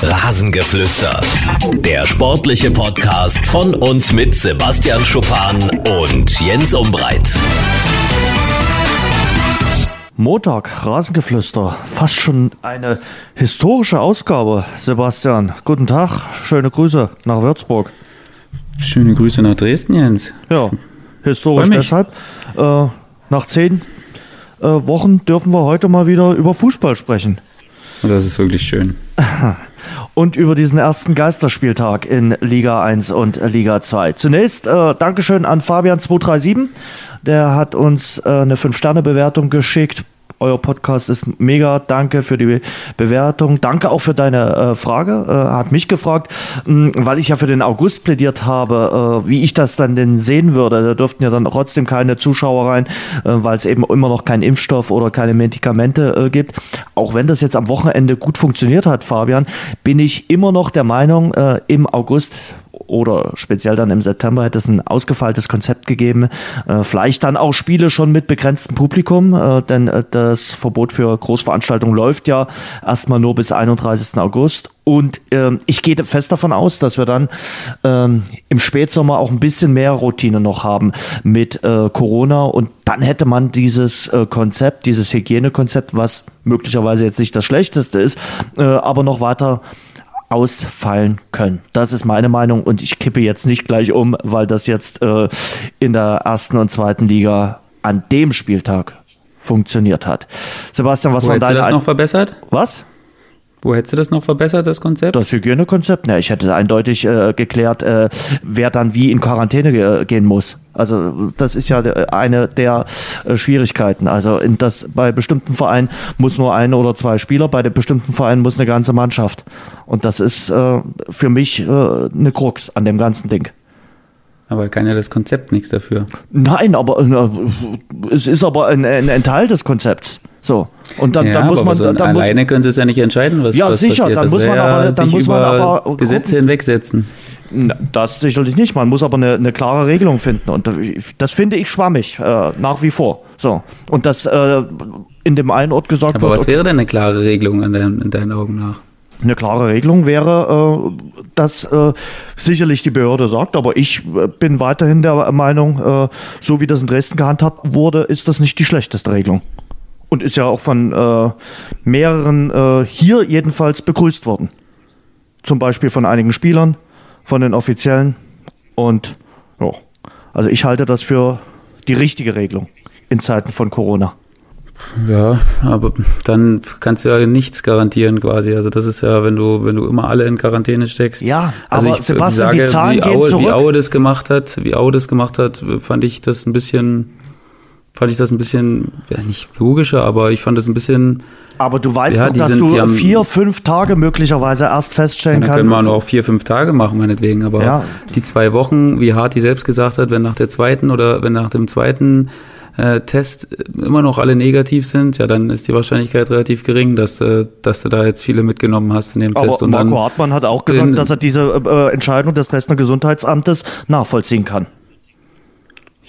Rasengeflüster. Der sportliche Podcast von und mit Sebastian Schuppan und Jens Umbreit. Montag, Rasengeflüster. Fast schon eine historische Ausgabe, Sebastian. Guten Tag, schöne Grüße nach Würzburg. Schöne Grüße nach Dresden, Jens. Ja, historisch deshalb. Äh, nach zehn äh, Wochen dürfen wir heute mal wieder über Fußball sprechen. Das ist wirklich schön. und über diesen ersten Geisterspieltag in Liga 1 und Liga 2. Zunächst äh, Dankeschön an Fabian237. Der hat uns äh, eine 5-Sterne-Bewertung geschickt euer Podcast ist mega. Danke für die Bewertung. Danke auch für deine äh, Frage. Äh, hat mich gefragt, mh, hm, weil ich ja für den August plädiert habe, äh, wie ich das dann denn sehen würde. Da dürften ja dann trotzdem keine Zuschauer rein, äh, weil es eben immer noch keinen Impfstoff oder keine Medikamente äh, gibt. Auch wenn das jetzt am Wochenende gut funktioniert hat, Fabian, bin ich immer noch der Meinung, äh, im August oder speziell dann im September hätte es ein ausgefeiltes Konzept gegeben. Äh, vielleicht dann auch Spiele schon mit begrenztem Publikum, äh, denn äh, das Verbot für Großveranstaltungen läuft ja erstmal nur bis 31. August. Und ähm, ich gehe fest davon aus, dass wir dann ähm, im Spätsommer auch ein bisschen mehr Routine noch haben mit äh, Corona. Und dann hätte man dieses äh, Konzept, dieses Hygienekonzept, was möglicherweise jetzt nicht das Schlechteste ist, äh, aber noch weiter ausfallen können. Das ist meine Meinung und ich kippe jetzt nicht gleich um, weil das jetzt äh, in der ersten und zweiten Liga an dem Spieltag funktioniert hat. Sebastian, was Wo war dein... das noch verbessert? Was? Wo hättest du das noch verbessert, das Konzept? Das Hygienekonzept? Ne, ich hätte eindeutig äh, geklärt, äh, wer dann wie in Quarantäne ge gehen muss. Also das ist ja eine der äh, Schwierigkeiten. Also in das, bei bestimmten Vereinen muss nur ein oder zwei Spieler, bei den bestimmten Vereinen muss eine ganze Mannschaft. Und das ist äh, für mich äh, eine Krux an dem ganzen Ding. Aber kann ja das Konzept nichts dafür. Nein, aber äh, es ist aber ein, ein, ein Teil des Konzepts. So. Und dann, ja, dann muss man. So dann alleine muss, können sie es ja nicht entscheiden, was, ja, was sicher, passiert. Dann das muss man aber, dann muss man aber Gesetze hinwegsetzen. Das sicherlich nicht. Man muss aber eine, eine klare Regelung finden. Und das finde ich schwammig, äh, nach wie vor. So. Und das äh, in dem einen Ort gesagt aber wird. Aber was wäre denn eine klare Regelung in, dein, in deinen Augen nach? Eine klare Regelung wäre, äh, dass äh, sicherlich die Behörde sagt, aber ich äh, bin weiterhin der Meinung, äh, so wie das in Dresden gehandhabt wurde, ist das nicht die schlechteste Regelung. Und ist ja auch von äh, mehreren äh, hier jedenfalls begrüßt worden. Zum Beispiel von einigen Spielern, von den Offiziellen. Und ja, also ich halte das für die richtige Regelung in Zeiten von Corona. Ja, aber dann kannst du ja nichts garantieren quasi. Also das ist ja, wenn du, wenn du immer alle in Quarantäne steckst. Ja, also aber ich, Sebastian, sage, die Zahlen wie gehen Aue, zurück. Wie Aue das gemacht hat, wie Aue das gemacht hat, fand ich das ein bisschen, fand ich das ein bisschen, ja nicht logischer, aber ich fand das ein bisschen. Aber du weißt ja, doch, dass sind, du haben, vier, fünf Tage möglicherweise erst feststellen kannst. Dann können wir auch vier, fünf Tage machen, meinetwegen. Aber Ja. die zwei Wochen, wie Harti selbst gesagt hat, wenn nach der zweiten oder wenn nach dem zweiten äh, Test immer noch alle negativ sind, ja, dann ist die Wahrscheinlichkeit relativ gering, dass, äh, dass du da jetzt viele mitgenommen hast in dem Aber Test. Und Marco dann, Hartmann hat auch gesagt, in- dass er diese äh, Entscheidung des Dresdner Gesundheitsamtes nachvollziehen kann.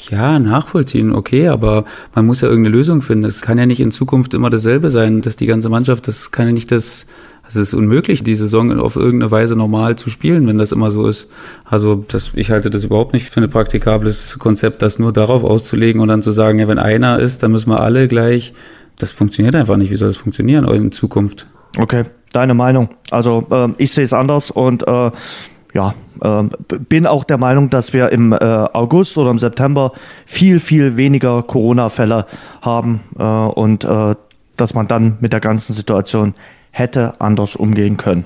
Ja, nachvollziehen, okay, aber man muss ja irgendeine Lösung finden. Es kann ja nicht in Zukunft immer dasselbe sein, dass die ganze Mannschaft, das kann ja nicht das, es ist unmöglich, die Saison auf irgendeine Weise normal zu spielen, wenn das immer so ist. Also das, ich halte das überhaupt nicht für ein praktikables Konzept, das nur darauf auszulegen und dann zu sagen, ja, wenn einer ist, dann müssen wir alle gleich. Das funktioniert einfach nicht. Wie soll das funktionieren in Zukunft? Okay, deine Meinung. Also ähm, ich sehe es anders und äh, ja, ähm, bin auch der Meinung, dass wir im äh, August oder im September viel, viel weniger Corona-Fälle haben äh, und äh, dass man dann mit der ganzen Situation hätte anders umgehen können.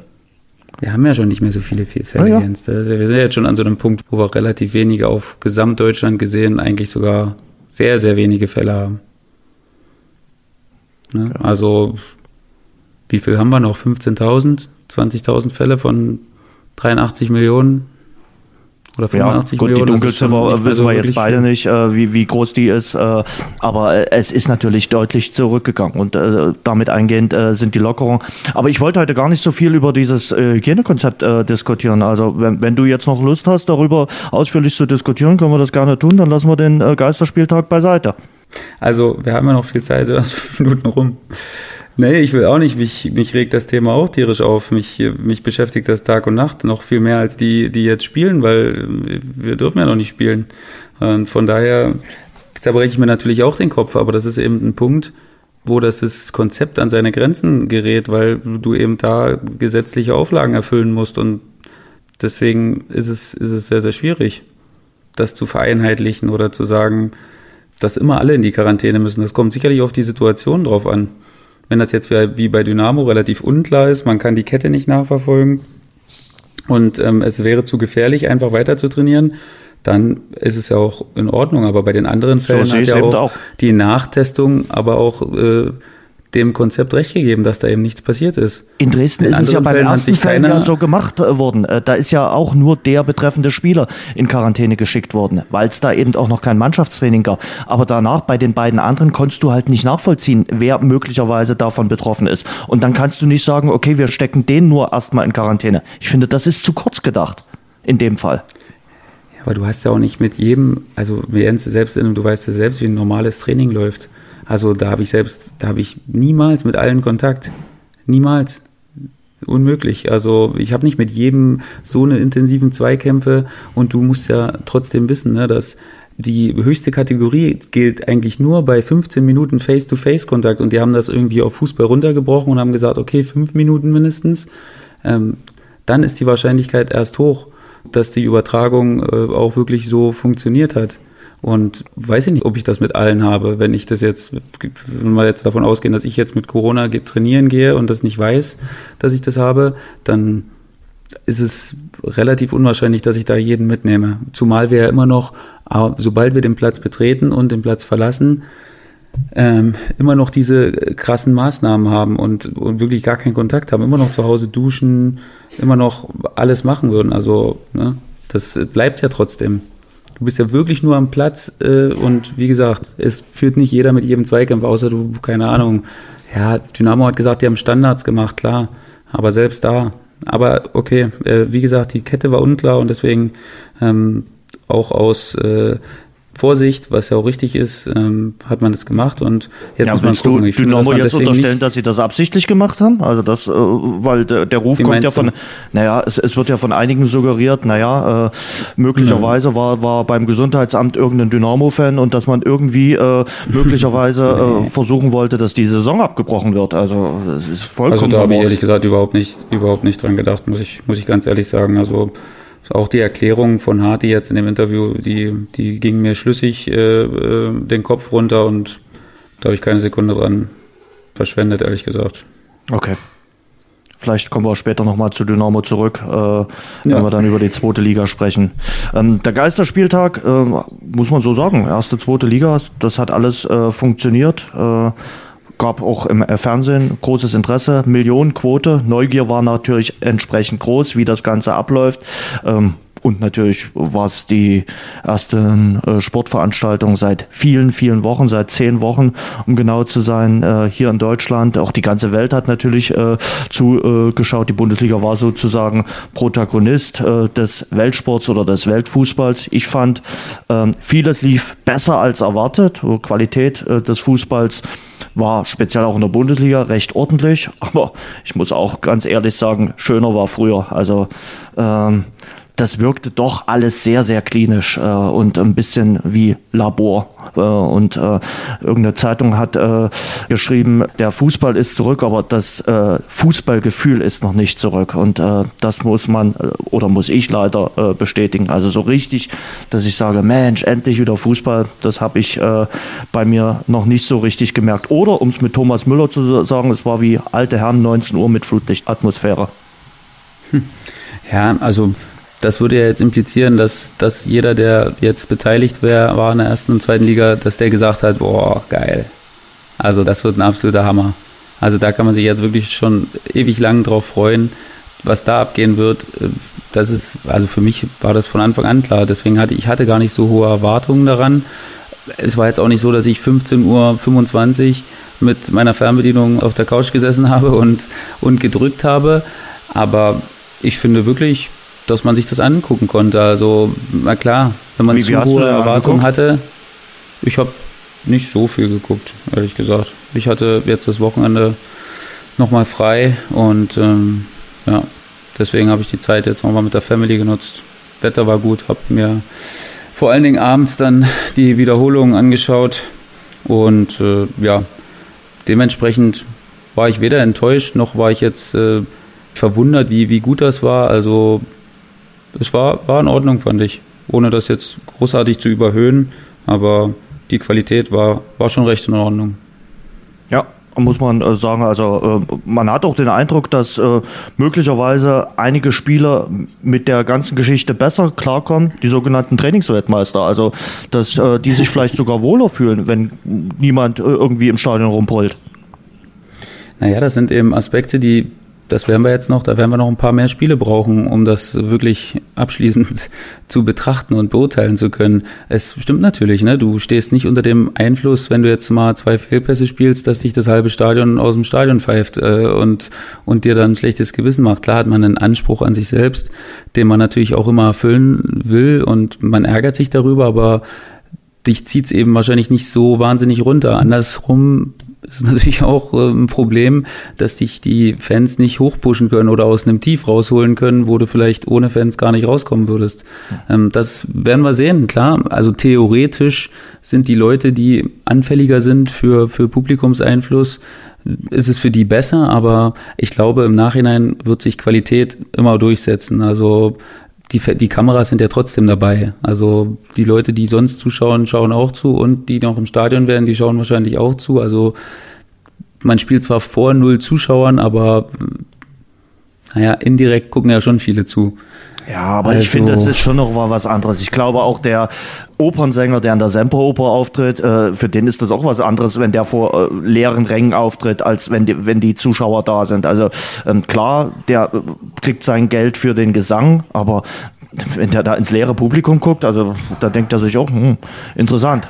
Wir haben ja schon nicht mehr so viele Fälle, Ah, ja. Jens. Ja, wir sind ja jetzt schon an so einem Punkt, wo wir relativ wenige auf Gesamtdeutschland gesehen eigentlich sogar sehr, sehr wenige Fälle haben. Ne? Also, wie viel haben wir noch? 15.000? 20.000 Fälle von 83 Millionen? Oder 85 gut, die Millionen? Schon Dunkelziffer wissen wir jetzt beide nicht, äh, wie, wie groß die ist, äh, aber äh, es ist natürlich deutlich zurückgegangen und äh, damit eingehend äh, sind die Lockerungen. Aber ich wollte heute gar nicht so viel über dieses äh, Hygienekonzept diskutieren. Also wenn, wenn du jetzt noch Lust hast, darüber ausführlich zu diskutieren, können wir das gerne tun, dann lassen wir den Geisterspieltag beiseite. Also, wir haben ja noch viel Zeit, so erst fünf Minuten rum. Nee, ich will auch nicht. Mich, mich regt das Thema auch tierisch auf. Mich, mich beschäftigt das Tag und Nacht noch viel mehr als die, die jetzt spielen, weil wir dürfen ja noch nicht spielen. Und von daher zerbreche ich mir natürlich auch den Kopf, aber das ist eben ein Punkt, wo das, das Konzept an seine Grenzen gerät, weil du eben da gesetzliche Auflagen erfüllen musst und deswegen ist es, ist es sehr, sehr schwierig, das zu vereinheitlichen oder zu sagen, dass immer alle in die Quarantäne müssen. Das kommt sicherlich auf die Situation drauf an. Wenn das jetzt wie bei Dynamo relativ unklar ist, man kann die Kette nicht nachverfolgen und ähm, es wäre zu gefährlich, einfach weiter zu trainieren, dann ist es ja auch in Ordnung. Aber bei den anderen Fällen so hat ja auch, auch, die Nachtestung, aber auch äh, dem Konzept recht gegeben, dass da eben nichts passiert ist. In Dresden In ist es ja beim Fällen ersten Fall ja so gemacht äh, worden. Äh, da ist ja auch nur der betreffende Spieler in Quarantäne geschickt worden, weil es da eben auch noch kein Mannschaftstraining gab. Aber danach bei den beiden anderen konntest du halt nicht nachvollziehen, wer möglicherweise davon betroffen ist. Und dann kannst du nicht sagen, okay, wir stecken den nur erstmal in Quarantäne. Ich finde, das ist zu kurz gedacht in dem Fall. aber du hast ja auch nicht mit jedem, also Jens selbst, du weißt ja selbst, wie ein normales Training läuft. Also da habe ich selbst, da habe ich niemals mit allen Kontakt. Niemals. Unmöglich. Also ich habe nicht mit jedem so eine intensiven Zweikämpfe und du musst ja trotzdem wissen, ne, dass die höchste Kategorie gilt eigentlich nur bei 15 Minuten Face-to-Face-Kontakt und die haben das irgendwie auf Fußball runtergebrochen und haben gesagt, okay, fünf Minuten mindestens. Ähm, dann ist die Wahrscheinlichkeit erst hoch, dass die Übertragung äh, auch wirklich so funktioniert hat. Und weiß ich nicht, ob ich das mit allen habe. Wenn ich das jetzt, wenn wir jetzt davon ausgehen, dass ich jetzt mit Corona trainieren gehe und das nicht weiß, dass ich das habe, dann ist es relativ unwahrscheinlich, dass ich da jeden mitnehme. Zumal wir ja immer noch, sobald wir den Platz betreten und den Platz verlassen, ähm, immer noch diese krassen Maßnahmen haben und, und wirklich gar keinen Kontakt haben, immer noch zu Hause duschen, immer noch alles machen würden. Also ne, das bleibt ja trotzdem. Du bist ja wirklich nur am Platz äh, und wie gesagt, es führt nicht jeder mit jedem Zweikampf, außer du, keine Ahnung. Ja, Dynamo hat gesagt, die haben Standards gemacht, klar. Aber selbst da. Aber okay, äh, wie gesagt, die Kette war unklar und deswegen ähm, auch aus äh, Vorsicht, was ja auch richtig ist, ähm, hat man das gemacht und jetzt ja, muss man gucken. Du ich Dynamo finde, jetzt unterstellen, dass sie das absichtlich gemacht haben? Also das, äh, weil der, der Ruf kommt ja von, du? naja, es, es wird ja von einigen suggeriert, naja, äh, möglicherweise mhm. war, war beim Gesundheitsamt irgendein Dynamo-Fan und dass man irgendwie äh, möglicherweise äh, versuchen wollte, dass die Saison abgebrochen wird. Also das ist vollkommen Also da habe ich ehrlich gesagt überhaupt nicht, überhaupt nicht dran gedacht, muss ich, muss ich ganz ehrlich sagen. Also auch die Erklärung von Harti jetzt in dem Interview, die, die ging mir schlüssig äh, äh, den Kopf runter und da habe ich keine Sekunde dran verschwendet, ehrlich gesagt. Okay. Vielleicht kommen wir auch später nochmal zu Dynamo zurück, äh, ja. wenn wir dann über die zweite Liga sprechen. Ähm, der Geisterspieltag, äh, muss man so sagen, erste, zweite Liga, das hat alles äh, funktioniert. Äh, gab auch im äh, Fernsehen großes Interesse, Millionenquote. Neugier war natürlich entsprechend groß, wie das Ganze abläuft. Ähm, und natürlich war es die erste äh, Sportveranstaltung seit vielen, vielen Wochen, seit zehn Wochen, um genau zu sein, äh, hier in Deutschland. Auch die ganze Welt hat natürlich äh, zugeschaut. Die Bundesliga war sozusagen Protagonist äh, des Weltsports oder des Weltfußballs. Ich fand, ähm, vieles lief besser als erwartet. Qualität äh, des Fußballs war speziell auch in der Bundesliga recht ordentlich, aber ich muss auch ganz ehrlich sagen, schöner war früher. Also ähm, das wirkte doch alles sehr, sehr klinisch äh, und ein bisschen wie Labor. Äh, und äh, irgendeine Zeitung hat äh, geschrieben, der Fußball ist zurück, aber das äh, Fußballgefühl ist noch nicht zurück. Und äh, das muss man oder muss ich leider bestätigen. Also so richtig, dass ich sage, Mensch, endlich wieder Fußball, das habe ich bei mir noch nicht so richtig gemerkt. Oder um es mit Thomas Müller zu sagen, es war wie alte Herren 19 Uhr mit Flutlichtatmosphäre. Hm. Ja, also das würde ja jetzt implizieren, dass, dass jeder, der jetzt beteiligt wäre, war in der ersten und zweiten Liga, dass der gesagt hat, boah, geil. Also das wird ein absoluter Hammer. Also da kann man sich jetzt wirklich schon ewig lang drauf freuen, was da abgehen wird. Das ist, also für mich war das von Anfang an klar. Deswegen hatte ich hatte gar nicht so hohe Erwartungen daran. Es war jetzt auch nicht so, dass ich 15.25 Uhr mit meiner Fernbedienung auf der Couch gesessen habe und, und gedrückt habe. Aber ich finde wirklich, dass man sich das angucken konnte. Also, na klar, wenn man wie, zu hohe Erwartungen hatte, ich habe nicht so viel geguckt, ehrlich gesagt. Ich hatte jetzt das Wochenende nochmal frei und ähm, ja, deswegen habe ich die Zeit jetzt nochmal mit der Family genutzt. Wetter war gut, habe mir vor allen Dingen abends dann die Wiederholungen angeschaut und äh, ja, dementsprechend war ich weder enttäuscht noch war ich jetzt äh, verwundert, wie, wie gut das war. Also es war, war in Ordnung, fand ich. Ohne das jetzt großartig zu überhöhen, aber die Qualität war, war schon recht in Ordnung. Ja, muss man äh, sagen, also äh, man hat auch den Eindruck, dass äh, möglicherweise einige Spieler mit der ganzen Geschichte besser klarkommen, die sogenannten Trainingsweltmeister, also dass die sich vielleicht sogar wohler fühlen, wenn niemand irgendwie im Stadion rumbrüllt. Naja, das sind eben Aspekte, die das werden wir jetzt noch, da werden wir noch ein paar mehr Spiele brauchen, um das wirklich abschließend zu betrachten und beurteilen zu können. Es stimmt natürlich, ne? Du stehst nicht unter dem Einfluss, wenn du jetzt mal zwei Fehlpässe spielst, dass dich das halbe Stadion aus dem Stadion pfeift äh, und, und dir dann ein schlechtes Gewissen macht. Klar hat man einen Anspruch an sich selbst, den man natürlich auch immer erfüllen will und man ärgert sich darüber, aber dich zieht's eben wahrscheinlich nicht so wahnsinnig runter. Andersrum ist natürlich auch äh, ein Problem, dass dich die Fans nicht hochpushen können oder aus einem Tief rausholen können, wo du vielleicht ohne Fans gar nicht rauskommen würdest. Ähm, das werden wir sehen, klar. Also theoretisch sind die Leute, die anfälliger sind für, für Publikumseinfluss, ist es für die besser, aber ich glaube, im Nachhinein wird sich Qualität immer durchsetzen. Also die, die Kameras sind ja trotzdem dabei. Also die Leute, die sonst zuschauen, schauen auch zu und die noch im Stadion wären, die schauen wahrscheinlich auch zu. Also man spielt zwar vor null Zuschauern, aber naja, indirekt gucken ja schon viele zu. Ja, aber also, ich finde, das ist schon noch mal was anderes. Ich glaube auch der Opernsänger, der an der Semperoper auftritt, äh, für den ist das auch was anderes, wenn der vor äh, leeren Rängen auftritt, als wenn die, wenn die Zuschauer da sind. Also ähm, klar, der äh, kriegt sein Geld für den Gesang, aber wenn der da ins leere Publikum guckt, also da denkt er sich auch, hm, interessant.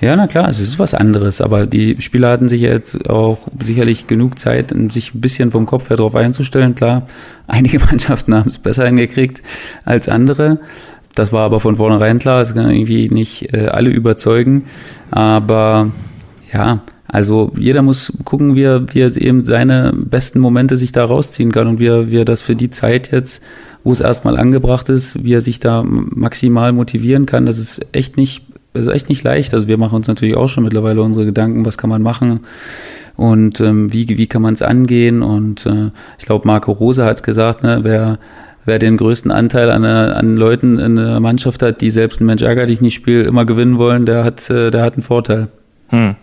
Ja, na klar, es ist was anderes, aber die Spieler hatten sich jetzt auch sicherlich genug Zeit, sich ein bisschen vom Kopf her darauf einzustellen. Klar, einige Mannschaften haben es besser hingekriegt als andere. Das war aber von vornherein klar, es kann irgendwie nicht äh, alle überzeugen. Aber ja, also jeder muss gucken, wie er, wie er eben seine besten Momente sich da rausziehen kann und wie er, wie er das für die Zeit jetzt, wo es erstmal angebracht ist, wie er sich da maximal motivieren kann. Das ist echt nicht ist echt nicht leicht. Also wir machen uns natürlich auch schon mittlerweile unsere Gedanken, was kann man machen und ähm, wie, wie kann man es angehen. Und äh, ich glaube, Marco Rose hat es gesagt, ne, wer, wer den größten Anteil an, an Leuten in der Mannschaft hat, die selbst ein Mensch ärgerlich nicht spielt, immer gewinnen wollen, der hat, äh, der hat einen Vorteil. Hm.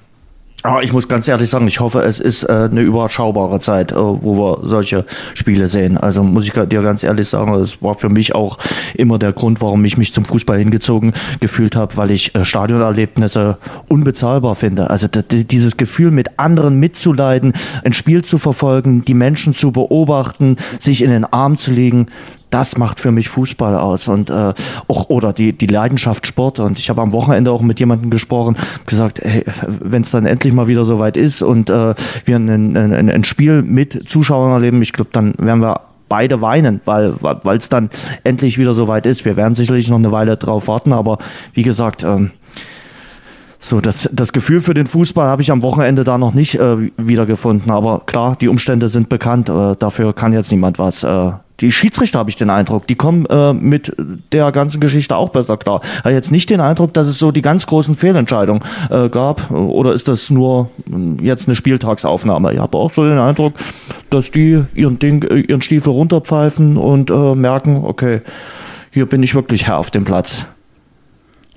Aber ich muss ganz ehrlich sagen, ich hoffe, es ist äh, eine überschaubare Zeit, äh, wo wir solche Spiele sehen. Also muss ich dir ganz ehrlich sagen, es war für mich auch immer der Grund, warum ich mich zum Fußball hingezogen gefühlt habe, weil ich äh, Stadionerlebnisse unbezahlbar finde. Also dieses Gefühl, mit anderen mitzuleiden, ein Spiel zu verfolgen, die Menschen zu beobachten, sich in den Arm zu legen, das macht für mich Fußball aus und äh, auch oder die die Leidenschaft Sport und ich habe am Wochenende auch mit jemandem gesprochen gesagt hey, wenn es dann endlich mal wieder soweit ist und äh, wir ein, ein, ein Spiel mit Zuschauern erleben ich glaube dann werden wir beide weinen, weil weil es dann endlich wieder soweit ist. Wir werden sicherlich noch eine Weile drauf warten, aber wie gesagt, ähm, so das, das Gefühl für den Fußball habe ich am Wochenende da noch nicht äh, wiedergefunden. Aber klar, die Umstände sind bekannt. Äh, dafür kann jetzt niemand was. Äh, die Schiedsrichter habe ich den Eindruck, die kommen äh, mit der ganzen Geschichte auch besser klar. Habe jetzt nicht den Eindruck, dass es so die ganz großen Fehlentscheidungen äh, gab. Oder ist das nur äh, jetzt eine Spieltagsaufnahme? Ich habe auch so den Eindruck, dass die ihren Ding, äh, ihren Stiefel runterpfeifen und äh, merken, okay, hier bin ich wirklich Herr auf dem Platz.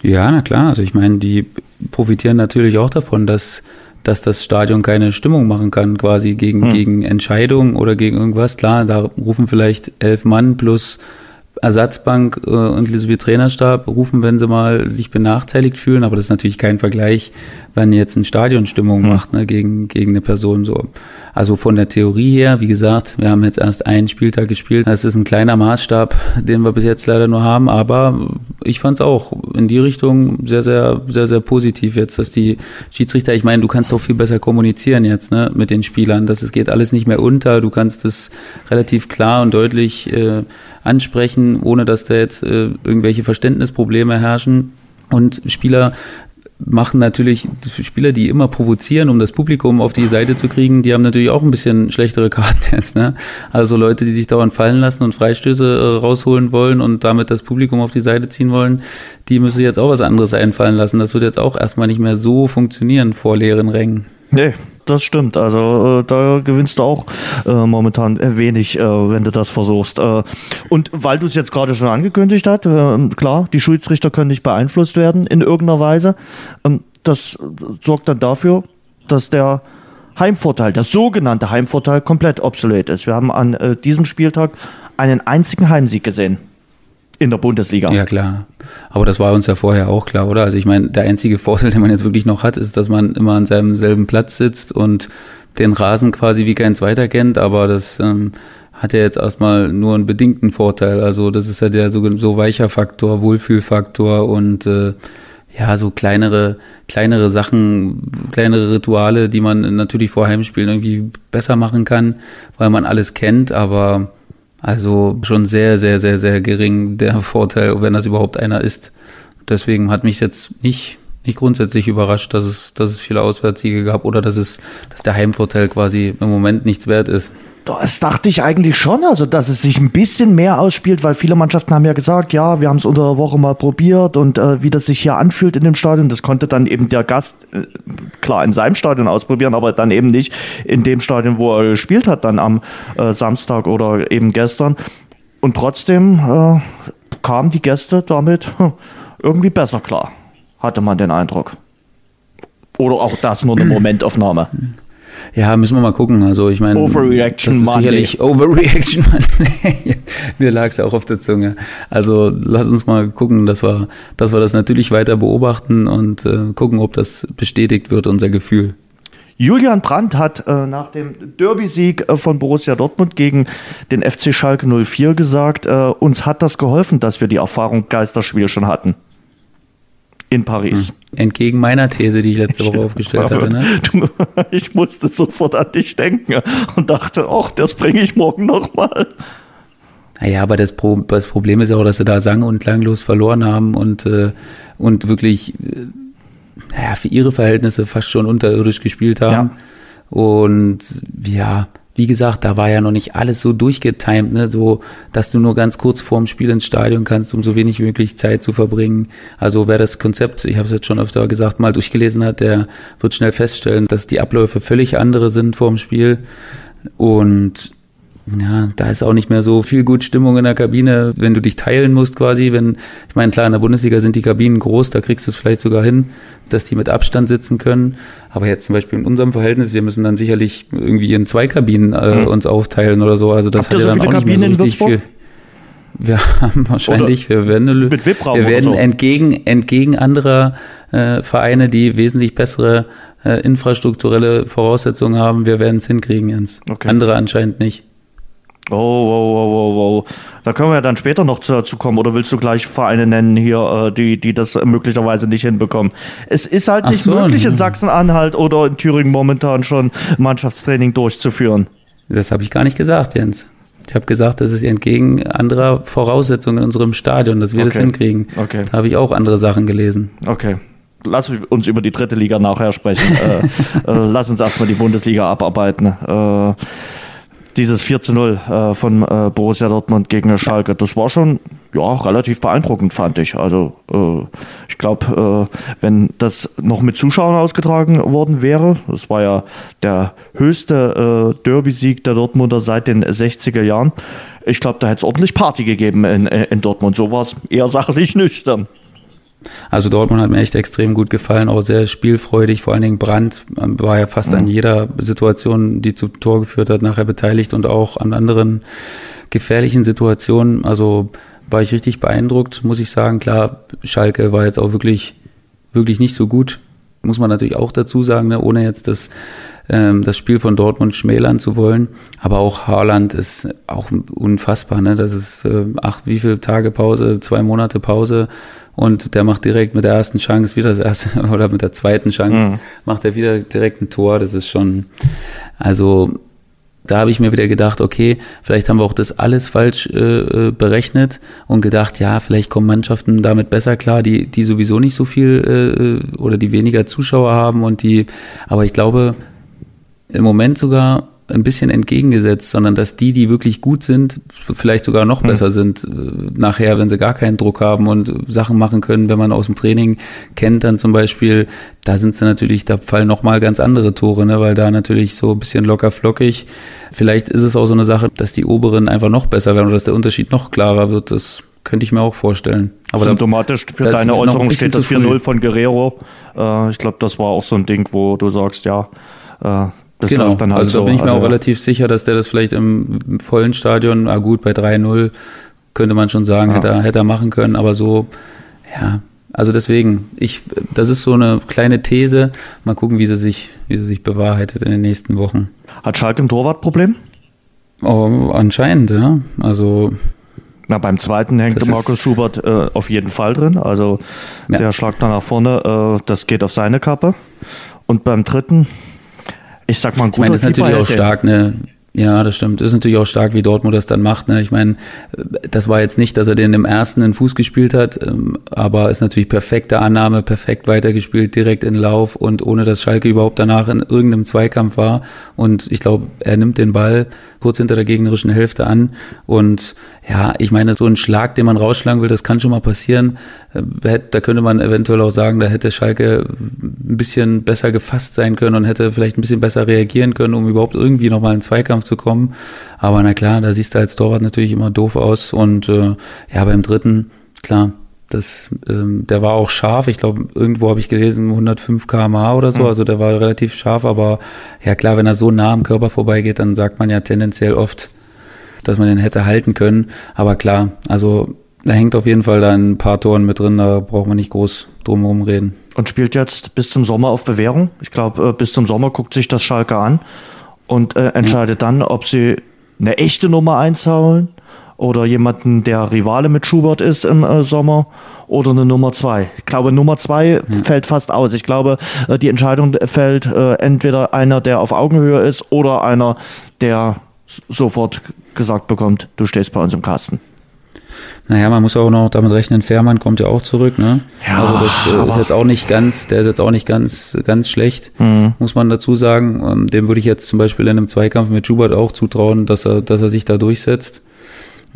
Ja, na klar. Also ich meine, die profitieren natürlich auch davon, dass dass das Stadion keine Stimmung machen kann, quasi gegen, hm. gegen Entscheidungen oder gegen irgendwas. Klar, da rufen vielleicht elf Mann plus Ersatzbank äh, und inklusive Trainerstab rufen, wenn sie mal sich benachteiligt fühlen, aber das ist natürlich kein Vergleich, wenn jetzt ein Stadion Stimmung hm. macht ne, gegen, gegen eine Person so. Also von der Theorie her, wie gesagt, wir haben jetzt erst einen Spieltag gespielt. Das ist ein kleiner Maßstab, den wir bis jetzt leider nur haben, aber ich fand es auch in die Richtung sehr, sehr, sehr, sehr positiv jetzt, dass die Schiedsrichter, ich meine, du kannst auch viel besser kommunizieren jetzt ne, mit den Spielern, dass es geht alles nicht mehr unter, du kannst es relativ klar und deutlich äh, ansprechen, ohne dass da jetzt äh, irgendwelche Verständnisprobleme herrschen. Und Spieler machen natürlich Spieler, die immer provozieren, um das Publikum auf die Seite zu kriegen, die haben natürlich auch ein bisschen schlechtere Karten jetzt. Ne? Also Leute, die sich dauernd fallen lassen und Freistöße äh, rausholen wollen und damit das Publikum auf die Seite ziehen wollen, die müssen jetzt auch was anderes einfallen lassen. Das wird jetzt auch erstmal nicht mehr so funktionieren vor leeren Rängen. Nee, das stimmt. Also äh, da gewinnst du auch äh, momentan wenig, äh, wenn du das versuchst. Äh, und weil du es jetzt gerade schon angekündigt hast, äh, klar, die Schiedsrichter können nicht beeinflusst werden in irgendeiner Weise. Ähm, das sorgt dann dafür, dass der Heimvorteil, der sogenannte Heimvorteil, komplett obsolet ist. Wir haben an äh, diesem Spieltag einen einzigen Heimsieg gesehen in der Bundesliga. Ja, klar. Aber das war uns ja vorher auch klar, oder? Also ich meine, der einzige Vorteil, den man jetzt wirklich noch hat, ist, dass man immer an seinem selben Platz sitzt und den Rasen quasi wie kein zweiter kennt, aber das ähm, hat ja jetzt erstmal nur einen bedingten Vorteil. Also das ist ja der so, so weicher Faktor, Wohlfühlfaktor und äh, ja, so kleinere, kleinere Sachen, kleinere Rituale, die man natürlich vor Heimspielen irgendwie besser machen kann, weil man alles kennt, aber also schon sehr, sehr, sehr, sehr gering der Vorteil, wenn das überhaupt einer ist. Deswegen hat mich jetzt nicht, nicht grundsätzlich überrascht, dass es, dass es viele Auswärtssiege gab oder dass es, dass der Heimvorteil quasi im Moment nichts wert ist. Das dachte ich eigentlich schon, also dass es sich ein bisschen mehr ausspielt, weil viele Mannschaften haben ja gesagt, ja, wir haben es unter der Woche mal probiert und äh, wie das sich hier anfühlt in dem Stadion, das konnte dann eben der Gast äh, klar in seinem Stadion ausprobieren, aber dann eben nicht in dem Stadion, wo er gespielt hat, dann am äh, Samstag oder eben gestern. Und trotzdem äh, kamen die Gäste damit hm, irgendwie besser klar, hatte man den Eindruck. Oder auch das nur eine Momentaufnahme. Ja, müssen wir mal gucken. Also ich meine, Overreaction das ist sicherlich Overreaction Monday. Mir lag es auch auf der Zunge. Also lass uns mal gucken, dass wir, dass wir das natürlich weiter beobachten und äh, gucken, ob das bestätigt wird, unser Gefühl. Julian Brandt hat äh, nach dem Derby-Sieg äh, von Borussia Dortmund gegen den FC Schalke 04 gesagt, äh, uns hat das geholfen, dass wir die Erfahrung Geisterspiel schon hatten in Paris. Hm. Entgegen meiner These, die ich letzte Woche aufgestellt hatte. Ne? Ich musste sofort an dich denken und dachte, ach, das bringe ich morgen nochmal. Naja, aber das, Pro das, Problem ist auch, dass sie da sang- und klanglos verloren haben und, äh, und wirklich äh, naja, für ihre Verhältnisse fast schon unterirdisch gespielt haben. Ja. Und ja, wie gesagt, da war ja noch nicht alles so durchgetimt, ne, so, dass du nur ganz kurz vorm Spiel ins Stadion kannst, um so wenig wie möglich Zeit zu verbringen. Also wer das Konzept, ich habe es jetzt schon öfter gesagt, mal durchgelesen hat, der wird schnell feststellen, dass die Abläufe völlig andere sind vorm Spiel. Und ja, da ist auch nicht mehr so viel gut Stimmung in der Kabine, wenn du dich teilen musst quasi. Wenn, ich meine, klar, in der Bundesliga sind die Kabinen groß, da kriegst du es vielleicht sogar hin, dass die mit Abstand sitzen können. Aber jetzt zum Beispiel in unserem Verhältnis, wir müssen dann sicherlich irgendwie in zwei Kabinen äh, mhm. uns aufteilen oder so. Also das Habt hat ja dann auch Kabinen nicht mehr so richtig viel. Wir haben wahrscheinlich, oder wir werden, wir werden so. entgegen, entgegen anderer äh, Vereine, die wesentlich bessere äh, infrastrukturelle Voraussetzungen haben, wir werden es hinkriegen, Jens. Okay. Andere anscheinend nicht. Oh, oh, oh, oh, oh. Da können wir ja dann später noch dazu kommen. Oder willst du gleich Vereine nennen hier, äh, die, die das möglicherweise nicht hinbekommen? Es ist halt Ach nicht so, möglich, in Sachsen-Anhalt oder in Thüringen momentan schon Mannschaftstraining durchzuführen. Das habe ich gar nicht gesagt, Jens. Ich habe gesagt, das ist entgegen anderer Voraussetzungen in unserem Stadion, dass wir okay. das hinkriegen. Okay. Da habe ich auch andere Sachen gelesen. Okay. Lass uns über die dritte Liga nachher sprechen. äh, äh, lass uns erstmal die Bundesliga abarbeiten. Äh, dieses 4 zu 0 äh, von äh, Borussia Dortmund gegen Schalke, das war schon ja, relativ beeindruckend, fand ich. Also äh, ich glaube, äh, wenn das noch mit Zuschauern ausgetragen worden wäre, das war ja der höchste äh, Derby-Sieg der Dortmunder seit den 60er Jahren, ich glaube, da hätte es ordentlich Party gegeben in, in Dortmund. So war es eher sachlich nüchtern. Also Dortmund hat mir echt extrem gut gefallen, auch sehr spielfreudig, vor allen Dingen Brandt war ja fast mhm. an jeder Situation, die zu Tor geführt hat, nachher beteiligt und auch an anderen gefährlichen Situationen. Also war ich richtig beeindruckt, muss ich sagen. Klar, Schalke war jetzt auch wirklich, wirklich nicht so gut, muss man natürlich auch dazu sagen, ne? ohne jetzt das, ähm, das Spiel von Dortmund schmälern zu wollen. Aber auch Haaland ist auch unfassbar. Ne? Das ist äh, acht, wie viele Tage Pause, zwei Monate Pause und der macht direkt mit der ersten Chance wieder das erste oder mit der zweiten Chance mhm. macht er wieder direkt ein Tor. Das ist schon, also da habe ich mir wieder gedacht, okay, vielleicht haben wir auch das alles falsch äh, äh, berechnet und gedacht, ja, vielleicht kommen Mannschaften damit besser klar, die, die sowieso nicht so viel äh, oder die weniger Zuschauer haben und die, aber ich glaube, im Moment sogar ein bisschen entgegengesetzt, sondern dass die, die wirklich gut sind, vielleicht sogar noch hm. besser sind äh, nachher, wenn sie gar keinen Druck haben und Sachen machen können, wenn man aus dem Training kennt, dann zum Beispiel, da sind sie natürlich, da fallen nochmal ganz andere Tore, ne, weil da natürlich so ein bisschen locker flockig. Vielleicht ist es auch so eine Sache, dass die Oberen einfach noch besser werden oder dass der Unterschied noch klarer wird. Das könnte ich mir auch vorstellen. Aber Symptomatisch für deine Äußerung steht das 4-0 von Guerrero. Äh, ich glaube, das war auch so ein Ding, wo du sagst, ja, äh, das genau. dann halt also da bin ich mir also, auch relativ sicher, dass der das vielleicht im vollen Stadion, ah gut, bei 3-0 könnte man schon sagen, ja. hätte, er, hätte er machen können, aber so, ja, also deswegen, ich, das ist so eine kleine These. Mal gucken, wie sie sich, wie sie sich bewahrheitet in den nächsten Wochen. Hat Schalke ein Torwartproblem? Oh, anscheinend, ja. Also. Na, beim zweiten hängt Markus Schubert äh, auf jeden Fall drin. Also ja. der Schlag da nach vorne, äh, das geht auf seine Kappe. Und beim dritten, ich sag mal, ein guter ich meine, das ist natürlich auch stark, ne? Ja, das stimmt. Das ist natürlich auch stark, wie Dortmund das dann macht. Ne? Ich meine, das war jetzt nicht, dass er den im ersten in Fuß gespielt hat, ähm, aber ist natürlich perfekte Annahme, perfekt weitergespielt, direkt in Lauf und ohne dass Schalke überhaupt danach in irgendeinem Zweikampf war. Und ich glaube, er nimmt den Ball kurz hinter der gegnerischen Hälfte an. Und ja, ich meine, so ein Schlag, den man rausschlagen will, das kann schon mal passieren. Äh, da könnte man eventuell auch sagen, da hätte Schalke ein bisschen besser gefasst sein können und hätte vielleicht ein bisschen besser reagieren können, um überhaupt irgendwie nochmal in Zweikampf zu kommen. Aber na klar, da siehst du als Torwart natürlich immer doof aus. Und äh, ja, beim dritten, klar, das, ähm, der war auch scharf. Ich glaube, irgendwo habe ich gelesen 105 km/h oder so. Mhm. Also der war relativ scharf. Aber ja klar, wenn er so nah am Körper vorbeigeht, dann sagt man ja tendenziell oft, dass man den hätte halten können. Aber klar, also da hängt auf jeden Fall da ein paar Toren mit drin. Da braucht man nicht groß drum herum reden. Und spielt jetzt bis zum Sommer auf Bewährung. Ich glaube, äh, bis zum Sommer guckt sich das Schalke an und äh, entscheidet ja. dann, ob sie eine echte Nummer einzahlen oder jemanden, der Rivale mit Schubert ist im äh, Sommer oder eine Nummer zwei. Ich glaube, Nummer zwei hm. fällt fast aus. Ich glaube, äh, die Entscheidung fällt äh, entweder einer, der auf Augenhöhe ist oder einer, der sofort gesagt bekommt, du stehst bei uns im Kasten. Naja, man muss auch noch damit rechnen, Fährmann kommt ja auch zurück, ne? Ja, also das äh, ist jetzt auch nicht ganz, der ist jetzt auch nicht ganz, ganz schlecht, mhm. muss man dazu sagen. Ähm, dem würde ich jetzt zum Beispiel in einem Zweikampf mit Schubert auch zutrauen, dass er, dass er sich da durchsetzt.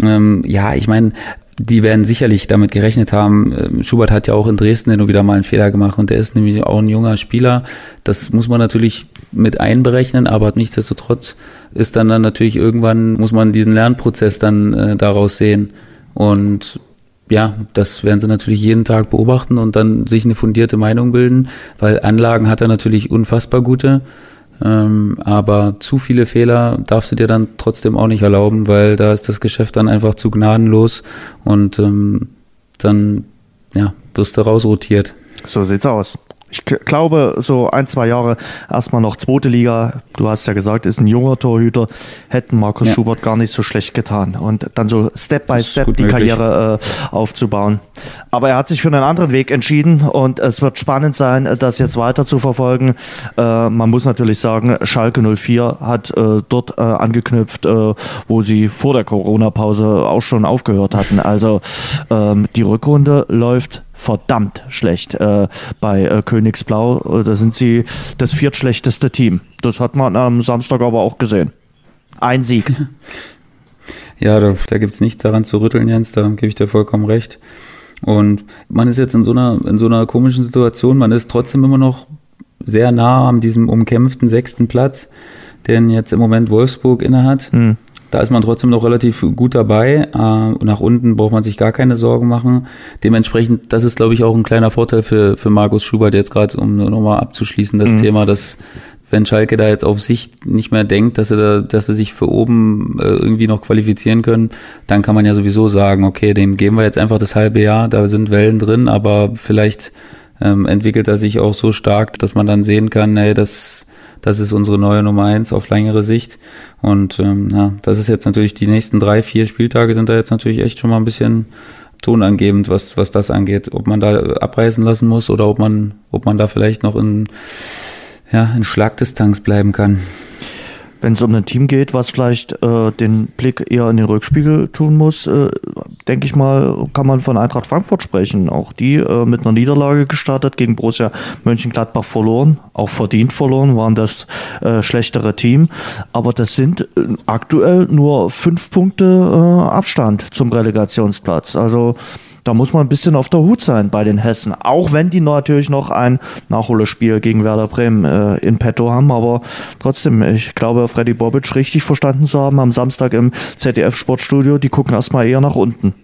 Ähm, ja, ich meine, die werden sicherlich damit gerechnet haben. Ähm, Schubert hat ja auch in Dresden hin und wieder mal einen Fehler gemacht und der ist nämlich auch ein junger Spieler. Das muss man natürlich mit einberechnen, aber nichtsdestotrotz ist dann dann natürlich irgendwann muss man diesen Lernprozess dann äh, daraus sehen und ja, das werden sie natürlich jeden Tag beobachten und dann sich eine fundierte Meinung bilden, weil Anlagen hat er natürlich unfassbar gute. Ähm, aber zu viele Fehler darfst du dir dann trotzdem auch nicht erlauben, weil da ist das Geschäft dann einfach zu gnadenlos und ähm, dann ja, wirst du rausrotiert. So sieht's aus ich glaube, so ein, zwei Jahre erstmal noch zweite Liga. Du hast ja gesagt, ist ein junger Torhüter. Hätten Markus ja. Schubert gar nicht so schlecht getan. Und dann so Step by Step die möglich. Karriere äh, aufzubauen. Aber er hat sich für einen anderen Weg entschieden und es wird spannend sein, das jetzt weiter zu verfolgen. Äh, man muss natürlich sagen, Schalke 04 hat äh, dort äh, angeknüpft, äh, wo sie vor der Corona-Pause auch schon aufgehört hatten. Also ähm, die Rückrunde läuft verdammt schlecht äh, bei äh, Königsblau. Da sind sie das viertschlechteste Team. Das hat man am Samstag aber auch gesehen. Ein Sieg. Ja, da, da gibt es nichts daran zu rütteln, Jens, da gebe ich dir vollkommen recht. Und man ist jetzt in so einer, in so einer komischen Situation, man ist trotzdem immer noch sehr nah an diesem umkämpften sechsten Platz, den jetzt im Moment Wolfsburg innehat. Hm. Da ist man trotzdem noch relativ gut dabei. Äh, nach unten braucht man sich gar keine Sorgen machen. Dementsprechend, das ist, glaube ich, auch ein kleiner Vorteil für, für Markus Schubert jetzt gerade, um nochmal abzuschließen, das mhm. Thema, dass wenn Schalke da jetzt auf Sicht nicht mehr denkt, dass sie, da, dass sie sich für oben äh, irgendwie noch qualifizieren können, dann kann man ja sowieso sagen, okay, dem geben wir jetzt einfach das halbe Jahr, da sind Wellen drin, aber vielleicht ähm, entwickelt er sich auch so stark, dass man dann sehen kann, hey, das das ist unsere neue Nummer eins auf längere Sicht. Und ähm, ja, das ist jetzt natürlich die nächsten drei, vier Spieltage sind da jetzt natürlich echt schon mal ein bisschen tonangebend, was, was das angeht. Ob man da abreißen lassen muss oder ob man, ob man da vielleicht noch in, ja, in Schlagdistanz bleiben kann. Wenn es um ein Team geht, was vielleicht äh, den Blick eher in den Rückspiegel tun muss, äh, denke ich mal, kann man von Eintracht Frankfurt sprechen. Auch die äh, mit einer Niederlage gestartet, gegen Borussia Mönchengladbach verloren, auch verdient verloren, waren das äh, schlechtere Team. Aber das sind äh, aktuell nur fünf Punkte äh, Abstand zum Relegationsplatz. Also da muss man ein bisschen auf der Hut sein bei den Hessen. Auch wenn die natürlich noch ein Nachholespiel gegen Werder Bremen äh, in petto haben. Aber trotzdem, ich glaube, Freddy Bobic richtig verstanden zu haben am Samstag im ZDF-Sportstudio. Die gucken erstmal eher nach unten.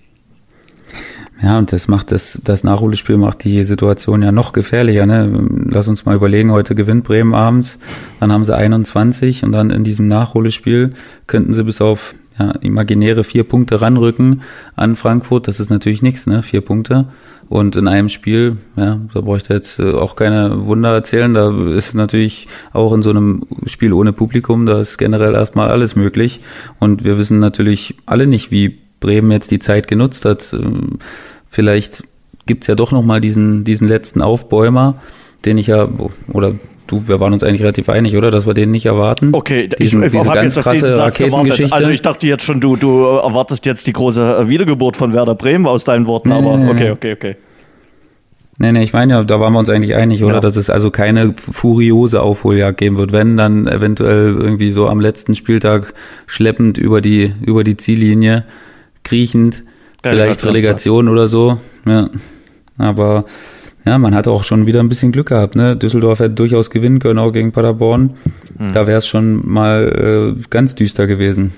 Ja, und das macht das, das Nachholspiel macht die Situation ja noch gefährlicher. Ne? Lass uns mal überlegen, heute gewinnt Bremen abends, dann haben sie 21 und dann in diesem Nachholspiel könnten sie bis auf ja, imaginäre vier Punkte ranrücken an Frankfurt, das ist natürlich nichts, ne? Vier Punkte. Und in einem Spiel, ja, da brauche ich jetzt äh, auch keine Wunder erzählen. Da ist natürlich auch in so einem Spiel ohne Publikum, da ist generell erstmal alles möglich. Und wir wissen natürlich alle nicht, wie Bremen jetzt die Zeit genutzt hat. Ähm, vielleicht gibt's ja doch nochmal diesen, diesen letzten Aufbäumer, den ich ja, oder du, wir waren uns eigentlich relativ einig, oder? Dass wir den nicht erwarten. Okay, diesen, ich, ich diese ganz krasse Raketengeschichte. Also ich dachte jetzt schon, du, du erwartest jetzt die große Wiedergeburt von Werder Bremen aus deinen Worten, nee, aber okay, okay, okay. Nee, nee, ich meine ja, da waren wir uns eigentlich einig, oder? Ja. Dass es also keine furiose Aufholjagd geben wird. Wenn, dann eventuell irgendwie so am letzten Spieltag schleppend über die, über die Ziellinie, kriechend, vielleicht Relegation oder so. Ja. Aber ja, man hat auch schon wieder ein bisschen Glück gehabt. Ne? Düsseldorf hätte durchaus gewinnen können, auch gegen Paderborn. Mhm. Da wäre es schon mal äh, ganz düster gewesen.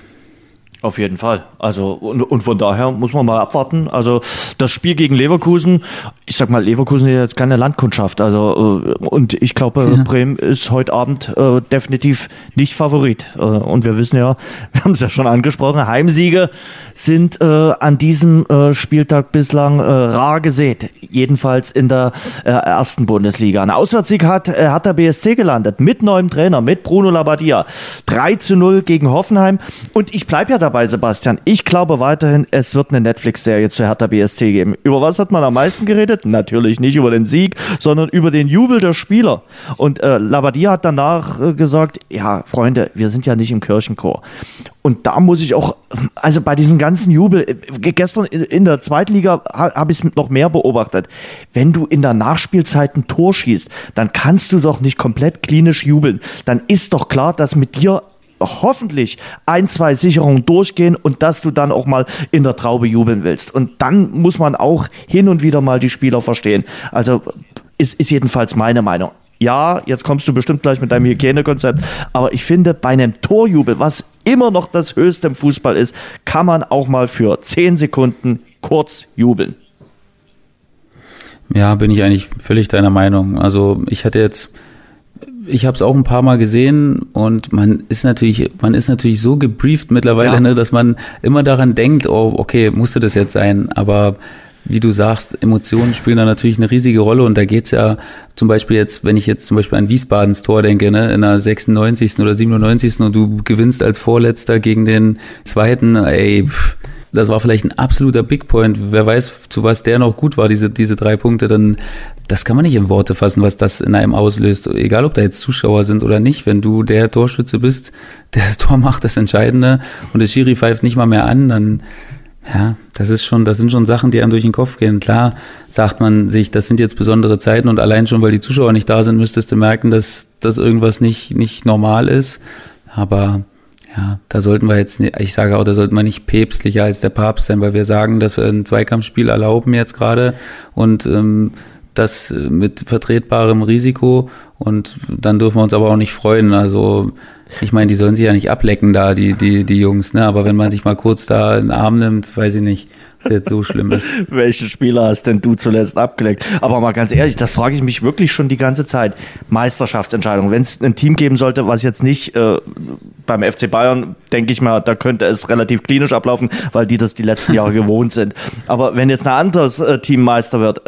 Auf jeden Fall. Also, und, und von daher muss man mal abwarten. Also, das Spiel gegen Leverkusen, ich sag mal, Leverkusen ist jetzt keine Landkundschaft. Also, äh, und ich glaube, ja. Bremen ist heute Abend äh, definitiv nicht Favorit. Äh, und wir wissen ja, wir haben es ja schon angesprochen, Heimsiege sind äh, an diesem äh, Spieltag bislang äh, rar gesät. Jedenfalls in der ersten Bundesliga. Ein Auswärtssieg hat, hat der BSC gelandet. Mit neuem Trainer, mit Bruno Labbadia. 3 zu 0 gegen Hoffenheim. Und ich bleibe ja dabei dabei, Sebastian. Ich glaube weiterhin, es wird eine Netflix-Serie zu Hertha BSC geben. Über was hat man am meisten geredet? Natürlich nicht über den Sieg, sondern über den Jubel der Spieler. Und äh, Labadia hat danach äh, gesagt, ja, Freunde, wir sind ja nicht im Kirchenchor. Und da muss ich auch, also bei diesem ganzen Jubel, äh, gestern in der Zweitliga habe ich es noch mehr beobachtet. Wenn du in der Nachspielzeit ein Tor schießt, dann kannst du doch nicht komplett klinisch jubeln. Dann ist doch klar, dass mit dir hoffentlich ein, zwei Sicherungen durchgehen und dass du dann auch mal in der Traube jubeln willst. Und dann muss man auch hin und wieder mal die Spieler verstehen. Also ist, ist jedenfalls meine Meinung. Ja, jetzt kommst du bestimmt gleich mit deinem Hygienekonzept, aber ich finde, bei einem Torjubel, was immer noch das Höchste im Fußball ist, kann man auch mal für zehn Sekunden kurz jubeln. Ja, bin ich eigentlich völlig deiner Meinung. Also ich hatte jetzt ich habe es auch ein paar Mal gesehen und man ist natürlich, man ist natürlich so gebrieft mittlerweile, ja. ne, dass man immer daran denkt, oh, okay, musste das jetzt sein, aber wie du sagst, Emotionen spielen da natürlich eine riesige Rolle und da geht's ja zum Beispiel jetzt, wenn ich jetzt zum Beispiel an Wiesbadens Tor denke, ne, in der 96. oder 97. und du gewinnst als Vorletzter gegen den Zweiten, ey, pff, das war vielleicht ein absoluter Big Point. Wer weiß, zu was der noch gut war, diese, diese drei Punkte, dann, das kann man nicht in Worte fassen, was das in einem auslöst. Egal, ob da jetzt Zuschauer sind oder nicht. Wenn du der Torschütze bist, der das Tor macht, das Entscheidende, und der Schiri pfeift nicht mal mehr an, dann, ja, das ist schon, das sind schon Sachen, die einem durch den Kopf gehen. Klar sagt man sich, das sind jetzt besondere Zeiten und allein schon, weil die Zuschauer nicht da sind, müsstest du merken, dass, dass irgendwas nicht, nicht normal ist. Aber ja, da sollten wir jetzt, ich sage auch, da sollten wir nicht päpstlicher als der Papst sein, weil wir sagen, dass wir ein Zweikampfspiel erlauben jetzt gerade und ähm, das mit vertretbarem Risiko und dann dürfen wir uns aber auch nicht freuen. Also ich meine, die sollen sich ja nicht ablecken da, die, die, die Jungs, ne? Aber wenn man sich mal kurz da in den Arm nimmt, weiß ich nicht jetzt so schlimm ist. Welchen Spieler hast denn du zuletzt abgeleckt? Aber mal ganz ehrlich, das frage ich mich wirklich schon die ganze Zeit. Meisterschaftsentscheidung. Wenn es ein Team geben sollte, was jetzt nicht äh, beim FC Bayern, denke ich mal, da könnte es relativ klinisch ablaufen, weil die das die letzten Jahre gewohnt sind. Aber wenn jetzt ein anderes äh, Team Meister wird,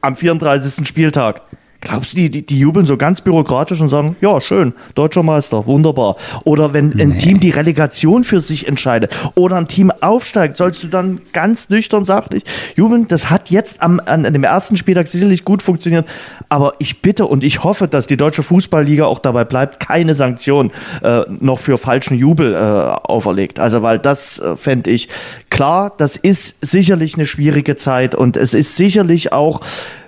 am 34. Spieltag, Glaubst du, die, die, die jubeln so ganz bürokratisch und sagen, ja, schön, deutscher Meister, wunderbar. Oder wenn ein Nee. Team die Relegation für sich entscheidet oder ein Team aufsteigt, sollst du dann ganz nüchtern sachlich jubeln? Das hat jetzt am, an, an dem ersten Spieltag sicherlich gut funktioniert. Aber ich bitte und ich hoffe, dass die deutsche Fußballliga auch dabei bleibt, keine Sanktion äh, noch für falschen Jubel äh, auferlegt. Also, weil das äh, fände ich klar, das ist sicherlich eine schwierige Zeit und es ist sicherlich auch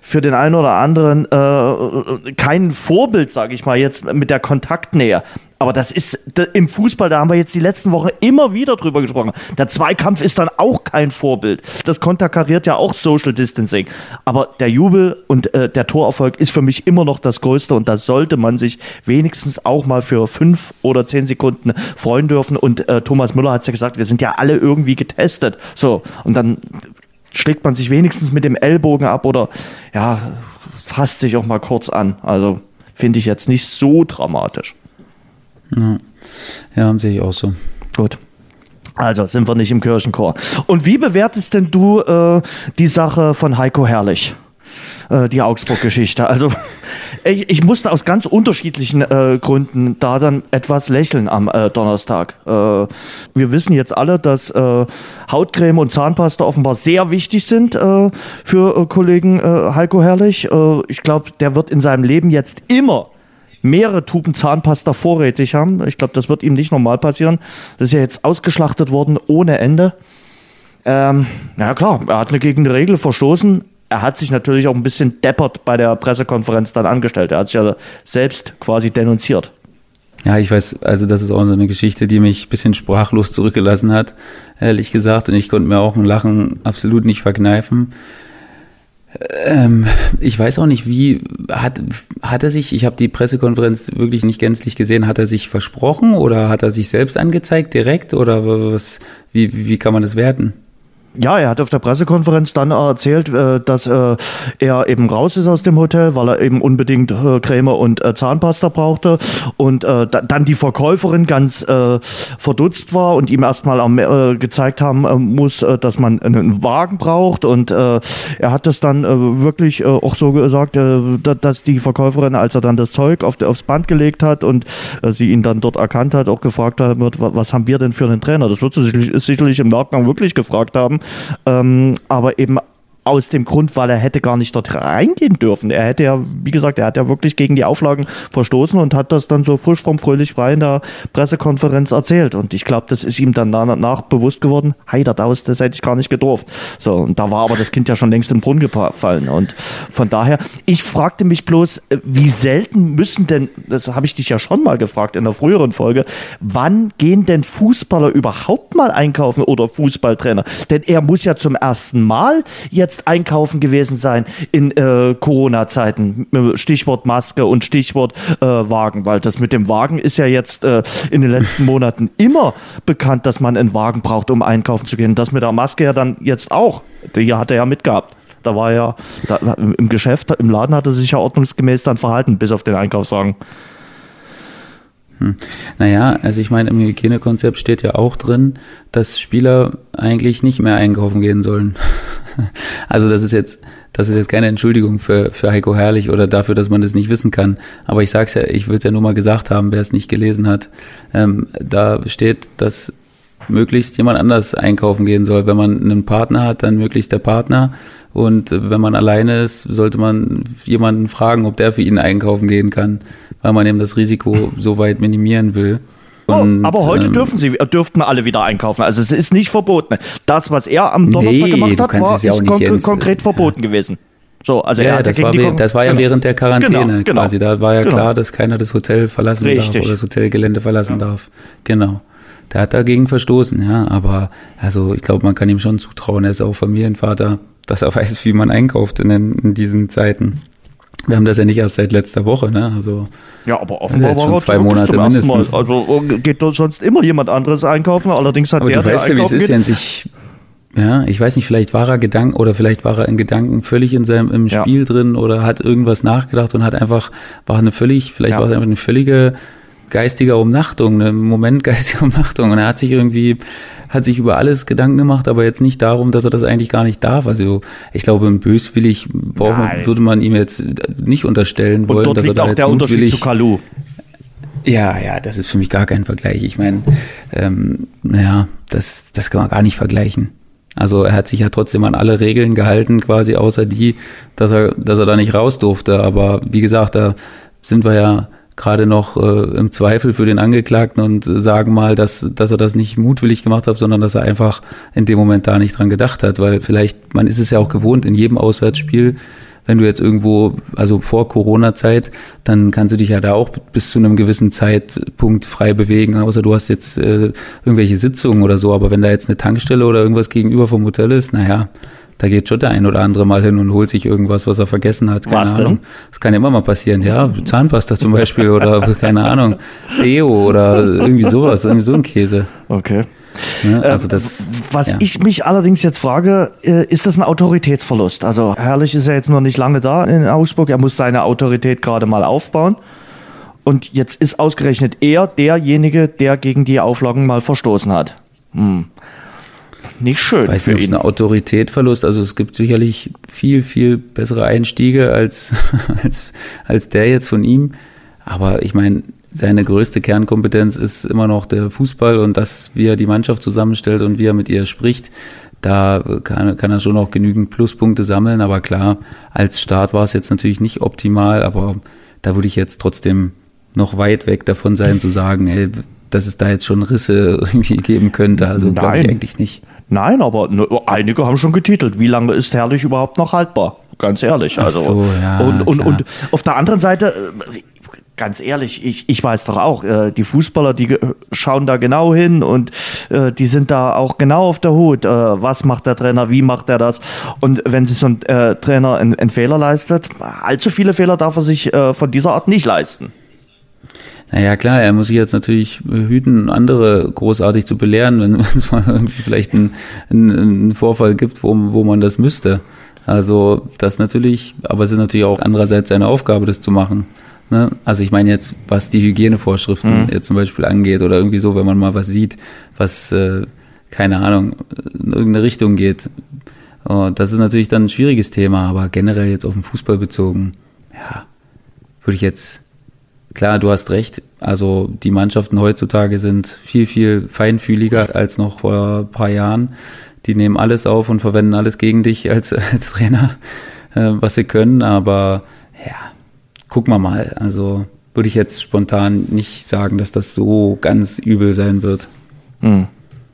für den einen oder anderen äh, kein Vorbild, sage ich mal jetzt mit der Kontaktnähe. Aber das ist im Fußball, da haben wir jetzt die letzten Wochen immer wieder drüber gesprochen. Der Zweikampf ist dann auch kein Vorbild. Das konterkariert ja auch Social Distancing. Aber der Jubel und äh, der Torerfolg ist für mich immer noch das Größte und da sollte man sich wenigstens auch mal für fünf oder zehn Sekunden freuen dürfen. Und äh, Thomas Müller hat es ja gesagt, wir sind ja alle irgendwie getestet. So, und dann schlägt man sich wenigstens mit dem Ellbogen ab oder ja, fasst sich auch mal kurz an. Also finde ich jetzt nicht so dramatisch. Ja, sehe ich auch so. Gut. Also sind wir nicht im Kirchenchor. Und wie bewertest denn du äh, die Sache von Heiko Herrlich? Äh, die Augsburg-Geschichte. Also ich, ich musste aus ganz unterschiedlichen äh, Gründen da dann etwas lächeln am äh, Donnerstag. Äh, wir wissen jetzt alle, dass äh, Hautcreme und Zahnpasta offenbar sehr wichtig sind für Kollegen Heiko Herrlich. Ich glaube, der wird in seinem Leben jetzt immer mehrere Tuben Zahnpasta vorrätig haben. Ich glaube, das wird ihm nicht normal passieren. Das ist ja jetzt ausgeschlachtet worden ohne Ende. Ähm, ja klar, er hat eine gegen die Regel verstoßen. Er hat sich natürlich auch ein bisschen deppert bei der Pressekonferenz dann angestellt. Er hat sich ja selbst quasi denunziert. Ja, ich weiß, also das ist auch so eine Geschichte, die mich ein bisschen sprachlos zurückgelassen hat, ehrlich gesagt. Und ich konnte mir auch ein Lachen absolut nicht verkneifen. Ähm, ich weiß auch nicht, wie hat, hat er sich, ich habe die Pressekonferenz wirklich nicht gänzlich gesehen, hat er sich versprochen oder hat er sich selbst angezeigt direkt oder was, wie, wie kann man das werten? Ja, er hat auf der Pressekonferenz dann erzählt, äh, dass äh, er eben raus ist aus dem Hotel, weil er eben unbedingt äh, Creme und äh, Zahnpasta brauchte. Und äh, da, dann die Verkäuferin ganz äh, verdutzt war und ihm erstmal äh, gezeigt haben äh, muss, äh, dass man einen Wagen braucht. Und äh, er hat das dann äh, wirklich äh, auch so gesagt, äh, da- dass die Verkäuferin, als er dann das Zeug auf, aufs Band gelegt hat und äh, sie ihn dann dort erkannt hat, auch gefragt hat, was haben wir denn für einen Trainer? Das wird sie sicherlich, im Nachgang wirklich gefragt haben, aber eben aus dem Grund, weil er hätte gar nicht dort reingehen dürfen. Er hätte ja, wie gesagt, er hat ja wirklich gegen die Auflagen verstoßen und hat das dann so frisch vom Fröhlich frei in der Pressekonferenz erzählt. Und ich glaube, das ist ihm dann danach bewusst geworden, Heiderdaus, das hätte ich gar nicht gedurft. So, und da war aber das Kind ja schon längst in den Brunnen gefallen. Und von daher, ich fragte mich bloß, wie selten müssen denn, das habe ich dich ja schon mal gefragt in der früheren Folge, wann gehen denn Fußballer überhaupt mal einkaufen oder Fußballtrainer? Denn er muss ja zum ersten Mal jetzt einkaufen gewesen sein in äh, Corona-Zeiten. Stichwort Maske und Stichwort äh, Wagen, weil das mit dem Wagen ist ja jetzt äh, in den letzten Monaten immer bekannt, dass man einen Wagen braucht, um einkaufen zu gehen. Das mit der Maske ja dann jetzt auch. Die hat er ja mitgehabt. Da war ja da, im Geschäft, im Laden hat er sich ja ordnungsgemäß dann verhalten, bis auf den Einkaufswagen. Naja, also ich meine, im Hygienekonzept steht ja auch drin, dass Spieler eigentlich nicht mehr einkaufen gehen sollen. Also das ist jetzt, das ist jetzt keine Entschuldigung für, für Heiko Herrlich oder dafür, dass man das nicht wissen kann. Aber ich sag's ja, ich will es ja nur mal gesagt haben, wer es nicht gelesen hat. Ähm, da steht, dass möglichst jemand anders einkaufen gehen soll. Wenn man einen Partner hat, dann möglichst der Partner. Und wenn man alleine ist, sollte man jemanden fragen, ob der für ihn einkaufen gehen kann, weil man eben das Risiko so weit minimieren will. Und, oh, aber heute ähm, dürfen sie, äh, dürften alle wieder einkaufen. Also es ist nicht verboten. Das, was er am Donnerstag Nee, gemacht hat, war ja konkre Jens. konkret verboten gewesen. So, also Ja, das war, das war ja genau. während der Quarantäne Genau, genau. quasi. Da war ja Genau. klar, dass keiner das Hotel verlassen darf Richtig. oder das Hotelgelände verlassen darf. Genau. Der hat dagegen verstoßen, ja. Aber also ich glaube, man kann ihm schon zutrauen, er ist auch Familienvater, dass er weiß, wie man einkauft in, in diesen Zeiten. Wir haben das ja nicht erst seit letzter Woche, ne? Also Ja, aber offenbar Jetzt war schon zwei Monate mindestens. Also äh, geht dort sonst immer jemand anderes einkaufen. Allerdings hat Aber der, du weißt der ja, wie es ist, Jens. Ich, ja, ich weiß nicht, vielleicht war er Gedanken oder vielleicht war er in Gedanken völlig in seinem im Ja. Spiel drin oder hat irgendwas nachgedacht und hat einfach, war eine völlig, vielleicht Ja. war es einfach eine völlige geistiger Umnachtung, ne Moment geistiger Umnachtung. Und er hat sich irgendwie, hat sich über alles Gedanken gemacht, aber jetzt nicht darum, dass er das eigentlich gar nicht darf. Also ich glaube, böswillig man, würde man ihm jetzt nicht unterstellen wollen, Und dort dass liegt er da auch der Unterschied zu Kalu. ja, ja, das ist für mich gar kein Vergleich. Ich meine, ähm, naja, das, das kann man gar nicht vergleichen. Also er hat sich ja trotzdem an alle Regeln gehalten, quasi außer die, dass er, dass er da nicht raus durfte. Aber wie gesagt, da sind wir ja gerade noch äh, im Zweifel für den Angeklagten und sagen mal, dass, dass er das nicht mutwillig gemacht hat, sondern dass er einfach in dem Moment da nicht dran gedacht hat. Weil vielleicht, man ist es ja auch gewohnt, in jedem Auswärtsspiel wenn du jetzt irgendwo, also vor Corona-Zeit, dann kannst du dich ja da auch bis zu einem gewissen Zeitpunkt frei bewegen, außer du hast jetzt äh, irgendwelche Sitzungen oder so. Aber wenn da jetzt eine Tankstelle oder irgendwas gegenüber vom Hotel ist, naja, da geht schon der ein oder andere mal hin und holt sich irgendwas, was er vergessen hat. Keine Was denn? Ahnung. Das kann ja immer mal passieren, ja. Zahnpasta zum Beispiel oder keine Ahnung, Deo oder irgendwie sowas, irgendwie so ein Käse. Okay. Ne? Also das, Was ja. ich mich allerdings jetzt frage, äh, ist das ein Autoritätsverlust? Also Herrlich ist ja jetzt noch nicht lange da in Augsburg, er muss seine Autorität gerade mal aufbauen. Und jetzt ist ausgerechnet er derjenige, der gegen die Auflagen mal verstoßen hat. Hm. Nicht schön weiß für nicht, ihn. eine Autorität verlust. Also es gibt sicherlich viel, viel bessere Einstiege als, als, als der jetzt von ihm. Aber ich meine, seine größte Kernkompetenz ist immer noch der Fußball und das, wie er die Mannschaft zusammenstellt und wie er mit ihr spricht. Da kann, kann er schon noch genügend Pluspunkte sammeln. Aber klar, als Start war es jetzt natürlich nicht optimal, aber da würde ich jetzt trotzdem noch weit weg davon sein zu sagen, ey, dass es da jetzt schon Risse irgendwie geben könnte. Also glaube ich eigentlich nicht. Nein, aber einige haben schon getitelt. Wie lange ist Herrlich überhaupt noch haltbar? Ganz ehrlich. Ach Also, so, ja, und, und, und auf der anderen Seite, äh, ganz ehrlich, ich, ich weiß doch auch, äh, die Fußballer, die schauen da genau hin und äh, die sind da auch genau auf der Hut. Äh, was macht der Trainer, wie macht er das? Und wenn sich so ein äh, Trainer einen, einen Fehler leistet, allzu viele Fehler darf er sich äh, von dieser Art nicht leisten. Naja, klar, er muss sich jetzt natürlich hüten, andere großartig zu belehren, wenn es mal irgendwie vielleicht einen, einen, Vorfall gibt, wo, wo man das müsste. Also das natürlich, aber es ist natürlich auch andererseits seine Aufgabe, das zu machen. Ne? Also ich meine jetzt, was die Hygienevorschriften jetzt zum Beispiel angeht oder irgendwie so, wenn man mal was sieht, was, äh, keine Ahnung, in irgendeine Richtung geht. Oh, das ist natürlich dann ein schwieriges Thema, aber generell jetzt auf den Fußball bezogen, ja, würde ich jetzt Klar, du hast recht. Also die Mannschaften heutzutage sind viel, viel feinfühliger als noch vor ein paar Jahren. Die nehmen alles auf und verwenden alles gegen dich als, als Trainer, äh, was sie können. Aber ja, gucken wir mal. Also würde ich jetzt spontan nicht sagen, dass das so ganz übel sein wird. Hm.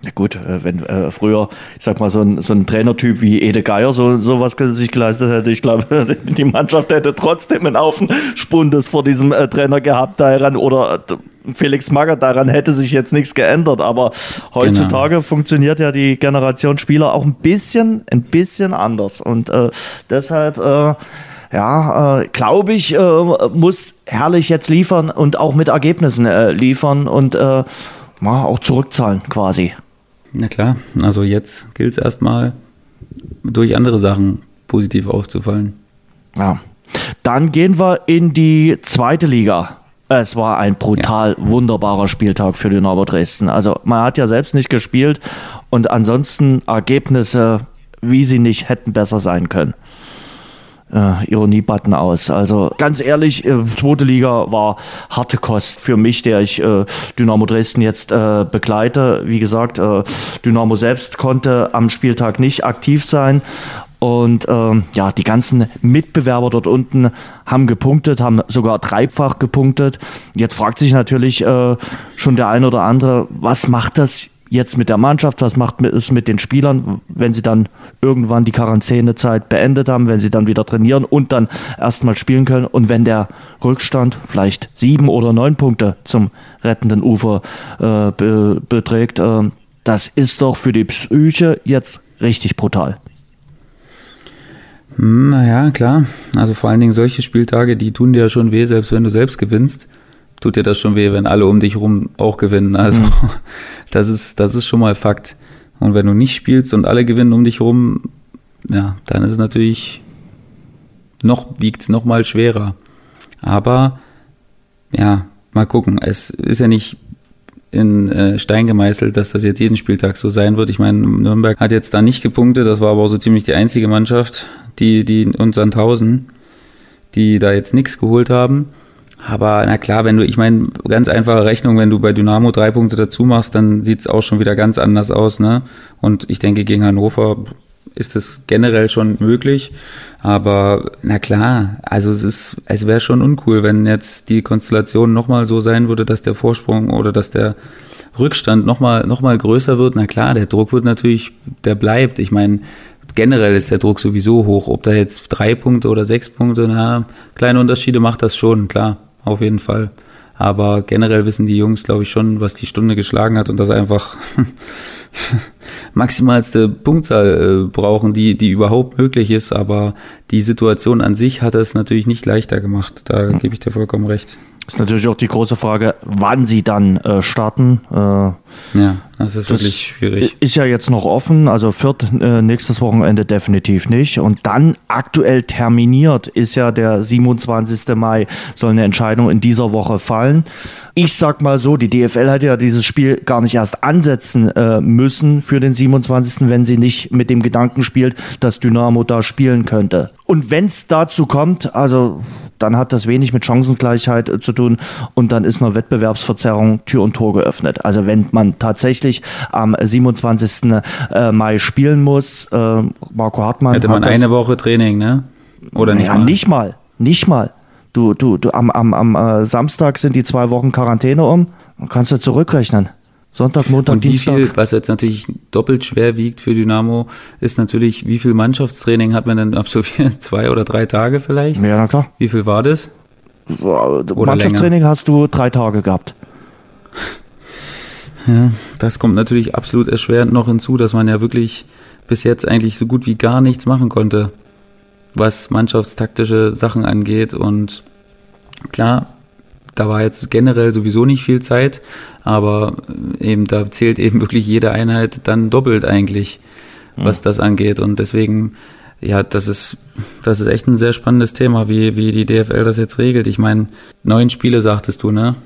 Ja gut, äh, wenn äh, früher, ich sag mal, so ein, so ein Trainertyp wie Ede Geier so sowas sich geleistet hätte, ich glaube, die Mannschaft hätte trotzdem einen Haufen Spundes vor diesem äh, Trainer gehabt daran oder äh, Felix Magath, daran hätte sich jetzt nichts geändert, aber heutzutage funktioniert ja die Generation Spieler auch ein bisschen, ein bisschen anders und äh, deshalb äh, ja, äh, glaube ich, äh, muss Herrlich jetzt liefern und auch mit Ergebnissen äh, liefern und äh, auch zurückzahlen quasi. Na klar, also jetzt gilt es erstmal durch andere Sachen positiv aufzufallen. Ja. Dann gehen wir in die zweite Liga. Es war ein brutal wunderbarer Spieltag für Dynamo Dresden. Also man hat ja selbst nicht gespielt und ansonsten Ergebnisse, wie sie nicht hätten besser sein können. Äh, Ironie-Button aus. Also ganz ehrlich, äh, zweite Liga war harte Kost für mich, der ich äh, Dynamo Dresden jetzt äh, begleite. Wie gesagt, äh, Dynamo selbst konnte am Spieltag nicht aktiv sein. Und ähm, ja, die ganzen Mitbewerber dort unten haben gepunktet, haben sogar dreifach gepunktet. Jetzt fragt sich natürlich äh, schon der eine oder andere, was macht das jetzt mit der Mannschaft, was macht es mit den Spielern, wenn sie dann irgendwann die Quarantänezeit beendet haben, wenn sie dann wieder trainieren und dann erstmal spielen können und wenn der Rückstand vielleicht sieben oder neun Punkte zum rettenden Ufer äh, be beträgt, äh, das ist doch für die Psyche jetzt richtig brutal. Hm, Naja, klar. Also vor allen Dingen solche Spieltage, die tun dir ja schon weh, selbst wenn du selbst gewinnst, tut dir das schon weh, wenn alle um dich rum auch gewinnen. Also das ist, das ist schon mal Fakt. Und wenn du nicht spielst und alle gewinnen um dich rum, ja, dann ist es natürlich noch, wiegt es noch mal schwerer. Aber ja, mal gucken. Es ist ja nicht in äh, Stein gemeißelt, dass das jetzt jeden Spieltag so sein wird. Ich meine, Nürnberg hat jetzt da nicht gepunktet, das war aber auch so ziemlich die einzige Mannschaft, die, die uns Sandhausen, die da jetzt nichts geholt haben. Aber na klar, wenn du, ich meine, ganz einfache Rechnung, wenn du bei Dynamo drei Punkte dazu machst, dann sieht's auch schon wieder ganz anders aus, ne? Und ich denke, gegen Hannover ist es generell schon möglich. Aber na klar, also es ist, es wäre schon uncool, wenn jetzt die Konstellation nochmal so sein würde, dass der Vorsprung oder dass der Rückstand nochmal noch mal größer wird. Na klar, der Druck wird natürlich, der bleibt. Ich meine, generell ist der Druck sowieso hoch. Ob da jetzt drei Punkte oder sechs Punkte, na, kleine Unterschiede macht das schon, klar, auf jeden Fall. Aber generell wissen die Jungs, glaube ich, schon, was die Stunde geschlagen hat und das einfach maximalste Punktzahl äh, brauchen, die, die überhaupt möglich ist. Aber die Situation an sich hat es natürlich nicht leichter gemacht. Da hm. gebe ich dir vollkommen recht. Ist natürlich auch die große Frage, wann sie dann äh, starten. Äh, ja, das ist das wirklich schwierig. Ist ja jetzt noch offen, also Fürth äh, nächstes Wochenende definitiv nicht. Und dann aktuell terminiert ist ja der 27. Mai, soll eine Entscheidung in dieser Woche fallen. Ich sag mal so, die DFL hätte ja dieses Spiel gar nicht erst ansetzen äh, müssen für den 27., wenn sie nicht mit dem Gedanken spielt, dass Dynamo da spielen könnte. Und wenn es dazu kommt, also dann hat das wenig mit Chancengleichheit äh, zu tun und dann ist eine Wettbewerbsverzerrung Tür und Tor geöffnet. Also wenn man tatsächlich am 27. Äh, Mai spielen muss, äh, Marco Hartmann. Hätte man eine Woche Training, ne? Oder nicht? Ja, mal? nicht mal. Nicht mal. Du, du, du, am, am, am Samstag sind die zwei Wochen Quarantäne um. Dann kannst du zurückrechnen. Sonntag, Montag, und wie Dienstag. Viel, was jetzt natürlich doppelt schwer wiegt für Dynamo, ist natürlich, wie viel Mannschaftstraining hat man denn absolviert? Zwei oder drei Tage vielleicht? Ja, na klar. Wie viel war das? Oder Mannschaftstraining länger? hast du drei Tage gehabt. Ja, das kommt natürlich absolut erschwerend noch hinzu, dass man ja wirklich bis jetzt eigentlich so gut wie gar nichts machen konnte, was mannschaftstaktische Sachen angeht. Und klar, da war jetzt generell sowieso nicht viel Zeit, aber äh, eben da zählt eben wirklich jede Einheit dann doppelt eigentlich, was das angeht. Und deswegen, ja, das ist, das ist echt ein sehr spannendes Thema, wie, wie die DFL das jetzt regelt. Ich meine, neun Spiele sagtest du, ne?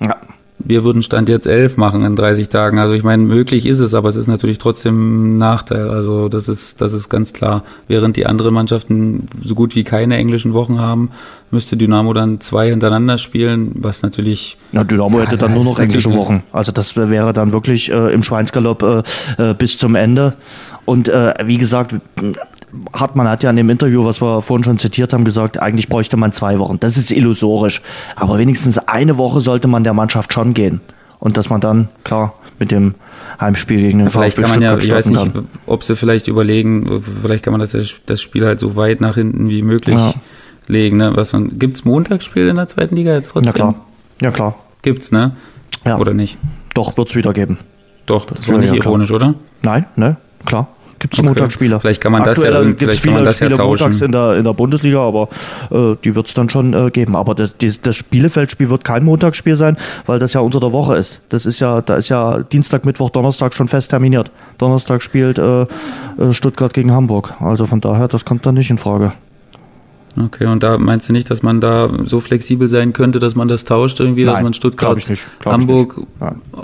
Ja wir würden Stand jetzt elf machen in 30 Tagen. Also ich meine, möglich ist es, aber es ist natürlich trotzdem ein Nachteil. Also das ist, das ist ganz klar. Während die anderen Mannschaften so gut wie keine englischen Wochen haben, müsste Dynamo dann zwei hintereinander spielen, was natürlich. Ja, Dynamo hätte dann nur noch englische Wochen. Also das wäre dann wirklich äh, im Schweinsgalopp äh, äh, bis zum Ende. Und äh, wie gesagt, Hartmann hat ja in dem Interview, was wir vorhin schon zitiert haben, gesagt, eigentlich bräuchte man zwei Wochen. Das ist illusorisch. Aber wenigstens eine Woche sollte man der Mannschaft schon gehen. Und dass man dann, klar, mit dem Heimspiel gegen den vielleicht VfB kann man ja, ich weiß nicht, kann. ob sie vielleicht überlegen, vielleicht kann man das, das Spiel halt so weit nach hinten wie möglich ja. legen. Ne? Was man, gibt's Montagsspiel in der zweiten Liga jetzt trotzdem? Ja klar, ja klar. Gibt's, ne? Ja. Oder nicht? Doch, wird's wieder geben. Doch, das, das war nicht ja, ironisch, oder? Nein, ne, klar gibt es okay. Montagsspieler. Vielleicht kann man Aktuell das ja, vielleicht kann man das Spiele ja tauschen. montags in der, in der Bundesliga, aber äh, die wird es dann schon äh, geben. Aber das, das, das Spielefeldspiel wird kein Montagsspiel sein, weil das ja unter der Woche ist. Das ist ja, da ist ja Dienstag, Mittwoch, Donnerstag schon fest terminiert. Donnerstag spielt äh, äh Stuttgart gegen Hamburg. Also von daher, das kommt dann nicht in Frage. Okay, und da meinst du nicht, dass man da so flexibel sein könnte, dass man das tauscht irgendwie, Nein, dass man Stuttgart, Hamburg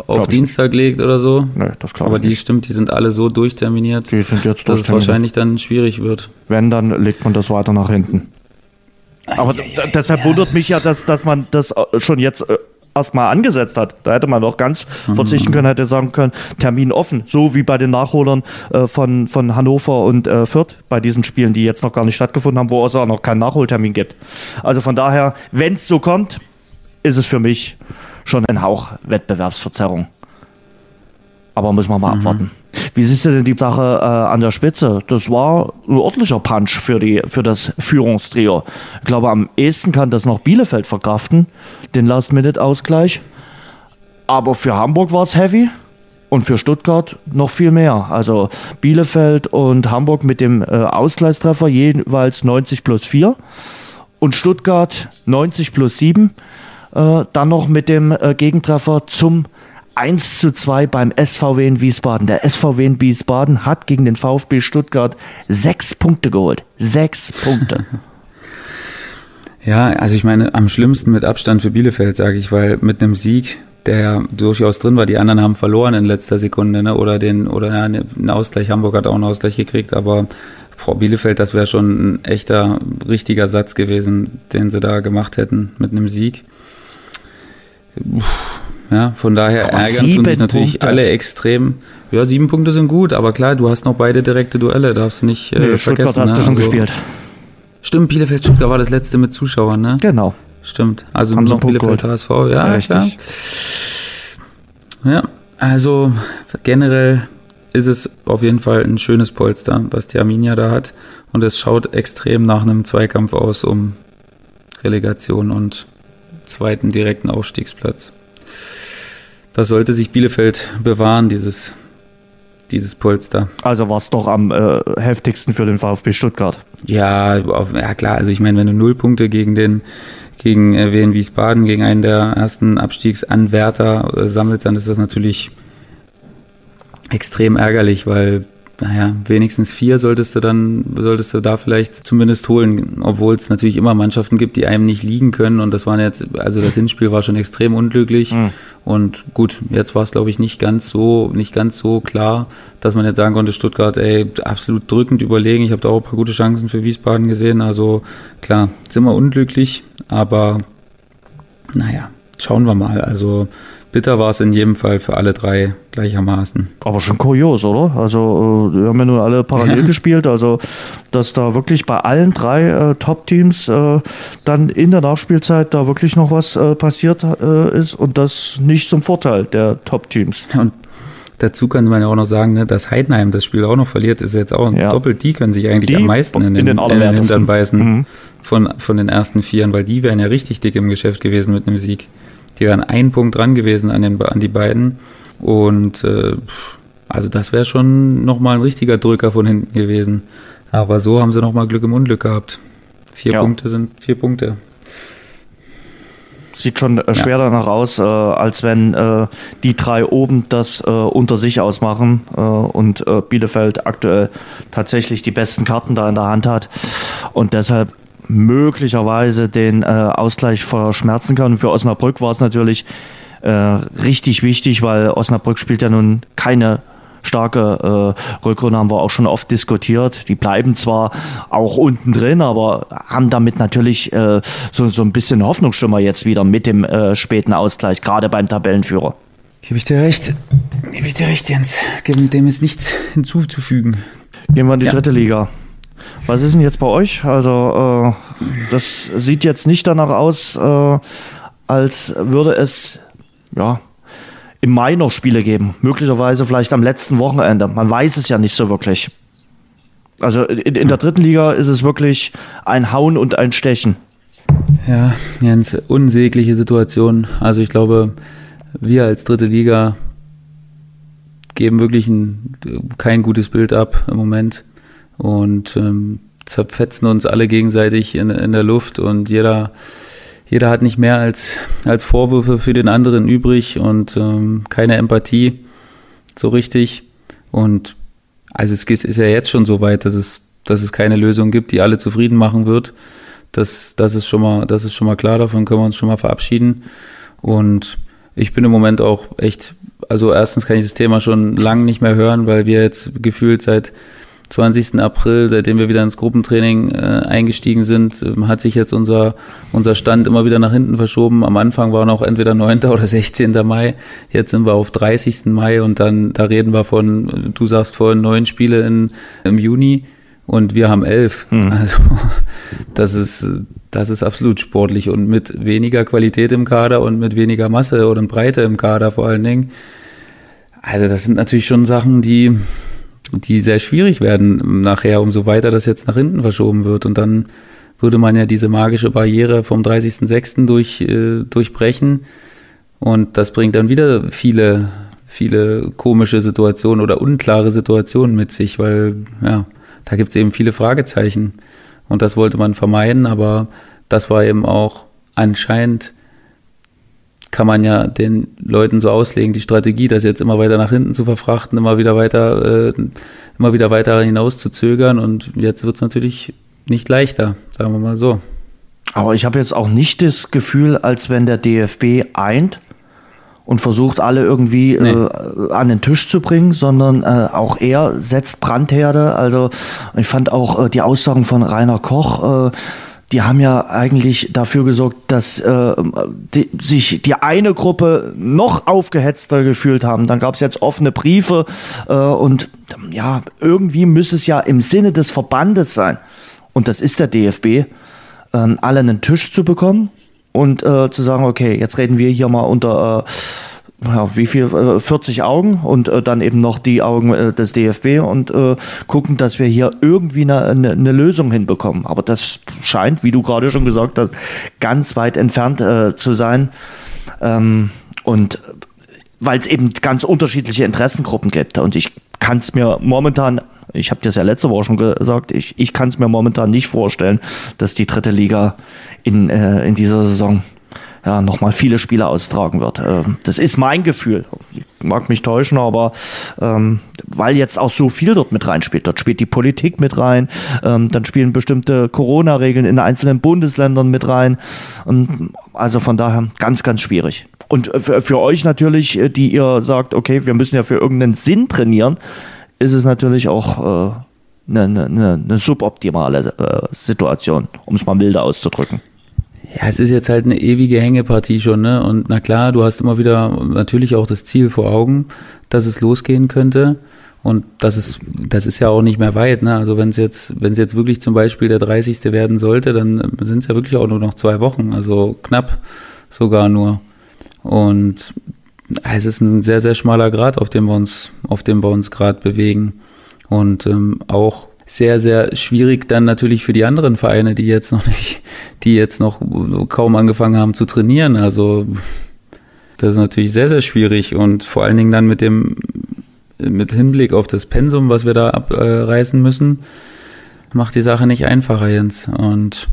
auf Dienstag nicht. legt oder so? Nee, das glaube Aber die nicht. stimmt, die sind alle so durchterminiert, die sind jetzt dass es wahrscheinlich dann schwierig wird. Wenn, dann legt man das weiter nach hinten. Aber deshalb wundert mich ja, dass, dass man das äh, schon jetzt äh, erstmal angesetzt hat. Da hätte man doch ganz mhm. verzichten können, hätte sagen können, Termin offen, so wie bei den Nachholern äh, von, von Hannover und äh, Fürth bei diesen Spielen, die jetzt noch gar nicht stattgefunden haben, wo es auch noch keinen Nachholtermin gibt. Also von daher, wenn es so kommt, ist es für mich schon ein Hauch Wettbewerbsverzerrung. Aber müssen wir mal mhm. abwarten. Wie siehst du denn die Sache äh, an der Spitze? Das war ein ordentlicher Punch für, die, für das Führungstrio. Ich glaube, am ehesten kann das noch Bielefeld verkraften, den Last-Minute-Ausgleich. Aber für Hamburg war es heavy und für Stuttgart noch viel mehr. Also Bielefeld und Hamburg mit dem äh, Ausgleichstreffer jeweils 90 plus 4 und Stuttgart 90 plus 7. Äh, dann noch mit dem äh, Gegentreffer zum 1 zu 2 beim SVW in Wiesbaden. Der SVW in Wiesbaden hat gegen den VfB Stuttgart sechs Punkte geholt. Sechs Punkte. Ja, also ich meine, am schlimmsten mit Abstand für Bielefeld, sage ich, weil mit einem Sieg, der durchaus drin war, die anderen haben verloren in letzter Sekunde, ne? Oder den, oder ja, einen Ausgleich, Hamburg hat auch einen Ausgleich gekriegt, aber Frau Bielefeld, das wäre schon ein echter, richtiger Satz gewesen, den sie da gemacht hätten mit einem Sieg. Ja, von daher aber ärgern tun sich natürlich Punkte. alle extrem. Ja, sieben Punkte sind gut, aber klar, du hast noch beide direkte Duelle, darfst du nicht äh, nee, vergessen. Stuttgart hast ne? du schon also, gespielt. Stimmt, Bielefeld Stuttgart war das letzte mit Zuschauern, ne? Genau. Stimmt. Also Haben noch Bielefeld HSV, ja, ja richtig. Klar. Ja, also generell ist es auf jeden Fall ein schönes Polster, was die Arminia da hat. Und es schaut extrem nach einem Zweikampf aus um Relegation und zweiten direkten Aufstiegsplatz. Das sollte sich Bielefeld bewahren, dieses, dieses Polster. Also war es doch am äh, heftigsten für den VfB Stuttgart. Ja, auf, ja klar, also ich meine, wenn du null Punkte gegen den gegen äh, Wien Wiesbaden, gegen einen der ersten Abstiegsanwärter äh, sammelst, dann ist das natürlich extrem ärgerlich, weil naja, wenigstens vier solltest du dann, solltest du da vielleicht zumindest holen, obwohl es natürlich immer Mannschaften gibt, die einem nicht liegen können. Und das waren jetzt, also das Hinspiel war schon extrem unglücklich. Mhm. Und gut, jetzt war es, glaube ich, nicht ganz so, nicht ganz so klar, dass man jetzt sagen konnte, Stuttgart, ey, absolut drückend überlegen. Ich habe da auch ein paar gute Chancen für Wiesbaden gesehen. Also klar, sind wir unglücklich, aber naja, schauen wir mal. Also bitter war es in jedem Fall für alle drei gleichermaßen. Aber schon kurios, oder? Also, äh, wir haben ja nur alle parallel gespielt, also, dass da wirklich bei allen drei äh, Top-Teams äh, dann in der Nachspielzeit da wirklich noch was äh, passiert äh, ist und das nicht zum Vorteil der Top-Teams. Und dazu kann man ja auch noch sagen, ne, dass Heidenheim das Spiel auch noch verliert, ist jetzt auch ja. doppelt. Die können sich eigentlich die am meisten in den, in den, in den Hintern beißen mhm. von, von den ersten Vieren, weil die wären ja richtig dick im Geschäft gewesen mit einem Sieg. Die wären ein Punkt dran gewesen an, den, an die beiden. Und äh, also das wäre schon nochmal ein richtiger Drücker von hinten gewesen. Aber so haben sie nochmal Glück im Unglück gehabt. Vier ja. Punkte sind vier Punkte. Sieht schon äh, schwer ja. danach aus, äh, als wenn äh, die drei oben das äh, unter sich ausmachen äh, und äh, Bielefeld aktuell tatsächlich die besten Karten da in der Hand hat. Und deshalb möglicherweise den äh, Ausgleich verschmerzen kann. Und für Osnabrück war es natürlich äh, richtig wichtig, weil Osnabrück spielt ja nun keine starke äh, Rückrunde, haben wir auch schon oft diskutiert. Die bleiben zwar auch unten drin, aber haben damit natürlich äh, so, so ein bisschen Hoffnungsschimmer jetzt wieder mit dem äh, späten Ausgleich, gerade beim Tabellenführer. Gebe ich dir recht. Gebe ich dir recht, Jens. Dem ist nichts hinzuzufügen. Gehen wir in die ja. dritte Liga. Was ist denn jetzt bei euch? Also, äh, das sieht jetzt nicht danach aus, äh, als würde es, ja, im Mai noch Spiele geben. Möglicherweise vielleicht am letzten Wochenende. Man weiß es ja nicht so wirklich. Also in, in der dritten Liga ist es wirklich ein Hauen und ein Stechen. Ja, ganz unsägliche Situation. Also ich glaube, wir als dritte Liga geben wirklich ein, kein gutes Bild ab im Moment und ähm, zerfetzen uns alle gegenseitig in, in der Luft und jeder, jeder hat nicht mehr als, als Vorwürfe für den anderen übrig und ähm, keine Empathie so richtig. Und also es ist ja jetzt schon so weit, dass es, dass es keine Lösung gibt, die alle zufrieden machen wird. Das, das ist schon mal, das ist schon mal klar, davon können wir uns schon mal verabschieden. Und ich bin im Moment auch echt, also erstens kann ich das Thema schon lange nicht mehr hören, weil wir jetzt gefühlt seit 20. April, seitdem wir wieder ins Gruppentraining äh, eingestiegen sind, äh, hat sich jetzt unser, unser Stand immer wieder nach hinten verschoben. Am Anfang war noch entweder 9. oder 16. Mai. Jetzt sind wir auf 30. Mai und dann, da reden wir von, du sagst vorhin neun Spiele in, im Juni und wir haben elf. Hm. Also, das ist, das ist absolut sportlich und mit weniger Qualität im Kader und mit weniger Masse oder Breite im Kader vor allen Dingen. Also, das sind natürlich schon Sachen, die, die sehr schwierig werden nachher, umso weiter das jetzt nach hinten verschoben wird. Und dann würde man ja diese magische Barriere vom 30.06. Durch, äh, durchbrechen. Und das bringt dann wieder viele, viele komische Situationen oder unklare Situationen mit sich, weil ja, da gibt es eben viele Fragezeichen. Und das wollte man vermeiden, aber das war eben auch anscheinend kann man ja den Leuten so auslegen, die Strategie, das jetzt immer weiter nach hinten zu verfrachten, immer wieder weiter, äh, immer wieder weiter hinaus zu zögern und jetzt wird es natürlich nicht leichter, sagen wir mal so. Aber ich habe jetzt auch nicht das Gefühl, als wenn der DFB eint und versucht, alle irgendwie nee. äh, an den Tisch zu bringen, sondern äh, auch er setzt Brandherde. Also ich fand auch äh, die Aussagen von Rainer Koch, äh, die haben ja eigentlich dafür gesorgt, dass äh, die, sich die eine Gruppe noch aufgehetzter gefühlt haben. Dann gab es jetzt offene Briefe äh, und ja, irgendwie müsste es ja im Sinne des Verbandes sein. Und das ist der DFB, äh, alle einen Tisch zu bekommen und äh, zu sagen, okay, jetzt reden wir hier mal unter äh, ja, wie viel, 40 äh, Augen und äh, dann eben noch die Augen äh, des DFB und äh, gucken, dass wir hier irgendwie eine, eine, eine, Lösung hinbekommen. Aber das scheint, wie du gerade schon gesagt hast, ganz weit entfernt äh, zu sein. Ähm, und weil es eben ganz unterschiedliche Interessengruppen gibt. Und ich kann es mir momentan ich habe das ja letzte Woche schon gesagt, ich, ich kann es mir momentan nicht vorstellen, dass die dritte Liga in, äh, in dieser Saison ja, nochmal viele Spiele austragen wird. Ähm, das ist mein Gefühl. Ich mag mich täuschen, aber ähm, weil jetzt auch so viel dort mit reinspielt. Dort spielt die Politik mit rein, ähm, dann spielen bestimmte Corona-Regeln in einzelnen Bundesländern mit rein. Und also von daher ganz, ganz schwierig. Und für, für euch natürlich, äh, die ihr sagt, okay, wir müssen ja für irgendeinen Sinn trainieren, ist es natürlich auch äh, eine, eine, eine suboptimale äh, Situation, um es mal milder auszudrücken. Ja, es ist jetzt halt eine ewige Hängepartie schon, ne? Und na klar, du hast immer wieder natürlich auch das Ziel vor Augen, dass es losgehen könnte. Und das ist, das ist ja auch nicht mehr weit, ne? Also wenn es jetzt, wenn es jetzt wirklich zum Beispiel der 30. werden sollte, dann sind es ja wirklich auch nur noch zwei Wochen, also knapp sogar nur. Und es ist ein sehr, sehr schmaler Grad, auf dem wir uns, auf dem wir uns gerade bewegen. Und ähm, auch sehr, sehr schwierig dann natürlich für die anderen Vereine, die jetzt noch nicht, die jetzt noch kaum angefangen haben zu trainieren. Also das ist natürlich sehr, sehr schwierig und vor allen Dingen dann mit dem, mit Hinblick auf das Pensum, was wir da abreißen müssen, macht die Sache nicht einfacher, Jens. Und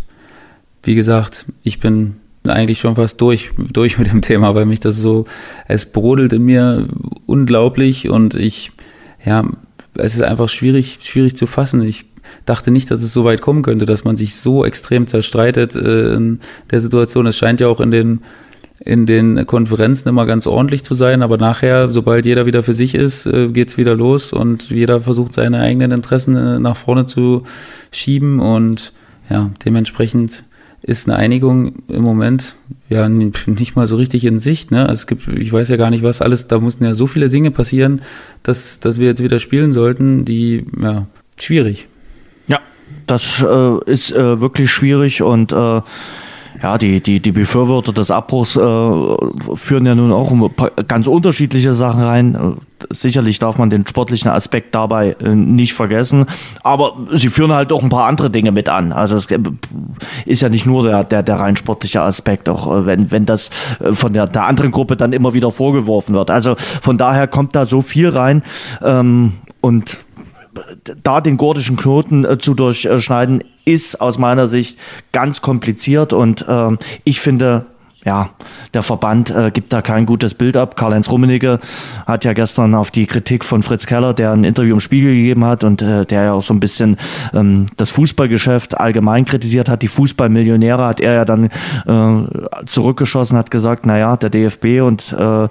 wie gesagt, ich bin eigentlich schon fast durch, durch mit dem Thema, weil mich das so, es brodelt in mir unglaublich und ich, ja, es ist einfach schwierig, schwierig zu fassen. Ich dachte nicht, dass es so weit kommen könnte, dass man sich so extrem zerstreitet äh, in der Situation. Es scheint ja auch in den in den Konferenzen immer ganz ordentlich zu sein, aber nachher, sobald jeder wieder für sich ist, äh, geht's wieder los und jeder versucht seine eigenen Interessen äh, nach vorne zu schieben und ja, dementsprechend ist eine Einigung im Moment ja nicht mal so richtig in Sicht. Ne? Also es gibt, ich weiß ja gar nicht, was alles, da mussten ja so viele Dinge passieren, dass, dass wir jetzt wieder spielen sollten, die, ja, schwierig. Ja, das äh, ist äh, wirklich schwierig und äh, ja, die, die, die Befürworter des Abbruchs äh, führen ja nun auch ganz unterschiedliche Sachen rein. Sicherlich darf man den sportlichen Aspekt dabei äh, nicht vergessen, aber sie führen halt auch ein paar andere Dinge mit an. Also es ist ja nicht nur der, der, der rein sportliche Aspekt, auch äh, wenn, wenn das äh, von der, der anderen Gruppe dann immer wieder vorgeworfen wird. Also von daher kommt da so viel rein ähm, und da den gordischen Knoten äh, zu durchschneiden, ist aus meiner Sicht ganz kompliziert und äh, ich finde, ja, der Verband äh, gibt da kein gutes Bild ab. Karl-Heinz Rummenigge hat ja gestern auf die Kritik von Fritz Keller, der ein Interview im Spiegel gegeben hat und äh, der ja auch so ein bisschen ähm, das Fußballgeschäft allgemein kritisiert hat, die Fußballmillionäre, hat er ja dann äh, zurückgeschossen, hat gesagt, na ja, der DFB und äh,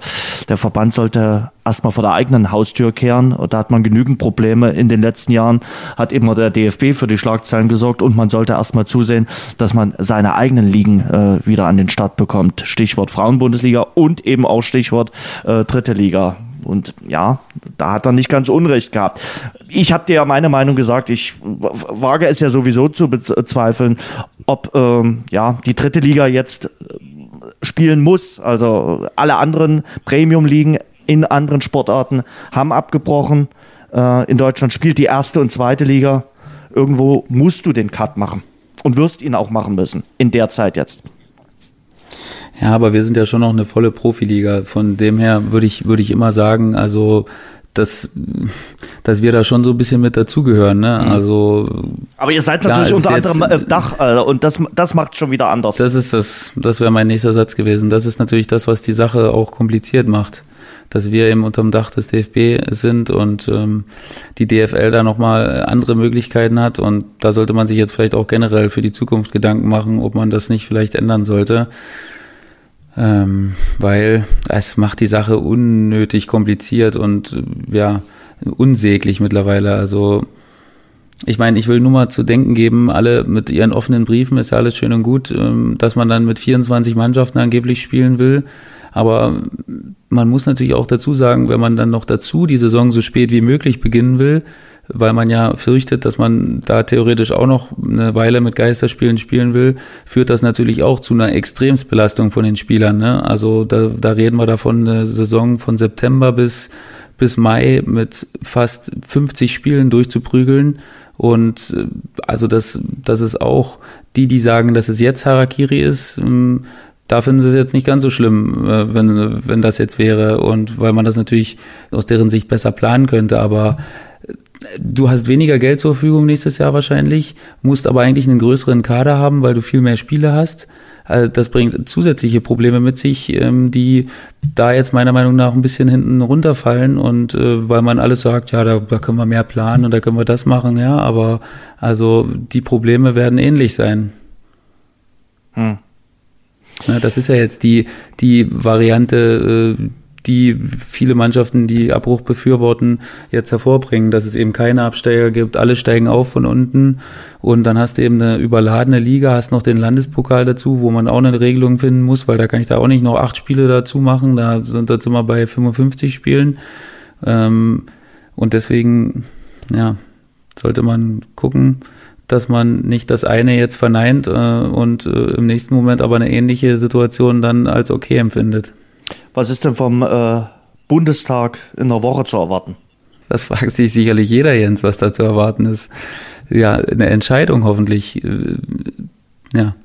der Verband sollte erstmal vor der eigenen Haustür kehren. Da hat man genügend Probleme. In den letzten Jahren hat immer der DFB für die Schlagzeilen gesorgt und man sollte erstmal zusehen, dass man seine eigenen Ligen äh, wieder an den Start bekommt. Stichwort Frauenbundesliga und eben auch Stichwort äh, Dritte Liga. Und ja, da hat er nicht ganz Unrecht gehabt. Ich habe dir ja meine Meinung gesagt. Ich wage es ja sowieso zu bezweifeln, ob ähm, ja die dritte Liga jetzt äh, spielen muss. Also alle anderen Premium-Ligen in anderen Sportarten haben abgebrochen. Äh, in Deutschland spielt die erste und zweite Liga. Irgendwo musst du den Cut machen und wirst ihn auch machen müssen in der Zeit jetzt. Ja, aber wir sind ja schon noch eine volle Profiliga. Von dem her würde ich, würde ich immer sagen, also dass, dass wir da schon so ein bisschen mit dazugehören. Ne? Mhm. Also, Aber ihr seid klar, natürlich unter anderem Dach also, und das, das macht schon wieder anders. Das ist das, das wäre mein nächster Satz gewesen. Das ist natürlich das, was die Sache auch kompliziert macht. Dass wir eben unterm Dach des DFB sind und ähm, die DFL da nochmal andere Möglichkeiten hat. Und da sollte man sich jetzt vielleicht auch generell für die Zukunft Gedanken machen, ob man das nicht vielleicht ändern sollte ähm, weil es macht die Sache unnötig kompliziert und äh, ja, unsäglich mittlerweile. Also ich meine, ich will nur mal zu denken geben, alle mit ihren offenen Briefen ist ja alles schön und gut, ähm, dass man dann mit 24 Mannschaften angeblich spielen will. Aber man muss natürlich auch dazu sagen, wenn man dann noch dazu die Saison so spät wie möglich beginnen will, weil man ja fürchtet, dass man da theoretisch auch noch eine Weile mit Geisterspielen spielen will, führt das natürlich auch zu einer Extremsbelastung von den Spielern. Ne? Also da, da reden wir davon eine Saison von September bis, bis Mai mit fast 50 Spielen durchzuprügeln. Und äh, also das, das ist auch die, die sagen, dass es jetzt Harakiri ist, ähm, da finden sie es jetzt nicht ganz so schlimm, äh, wenn, wenn das jetzt wäre und weil man das natürlich aus deren Sicht besser planen könnte, aber Du hast weniger Geld zur Verfügung nächstes Jahr wahrscheinlich, musst aber eigentlich einen größeren Kader haben, weil du viel mehr Spiele hast. Also das bringt zusätzliche Probleme mit sich, ähm, die da jetzt meiner Meinung nach ein bisschen hinten runterfallen und äh, weil man alles sagt, ja, da, da können wir mehr planen und da können wir das machen, ja, aber also die Probleme werden ähnlich sein. Hm. Das ist ja jetzt die, die Variante, äh, die viele Mannschaften, die Abbruch befürworten, jetzt hervorbringen, dass es eben keine Absteiger gibt, alle steigen auf von unten. Und dann hast du eben eine überladene Liga, hast noch den Landespokal dazu, wo man auch eine Regelung finden muss, weil da kann ich da auch nicht noch acht Spiele dazu machen, da sind jetzt immer bei 55 Spielen. Ähm, und deswegen, ja, sollte man gucken, dass man nicht das eine jetzt verneint äh, und äh, im nächsten Moment aber eine ähnliche Situation dann als okay empfindet. Was ist denn vom äh, Bundestag in der Woche zu erwarten? Das fragt sich sicherlich jeder, Jens, was da zu erwarten ist. Ja, eine Entscheidung hoffentlich. Äh, ja.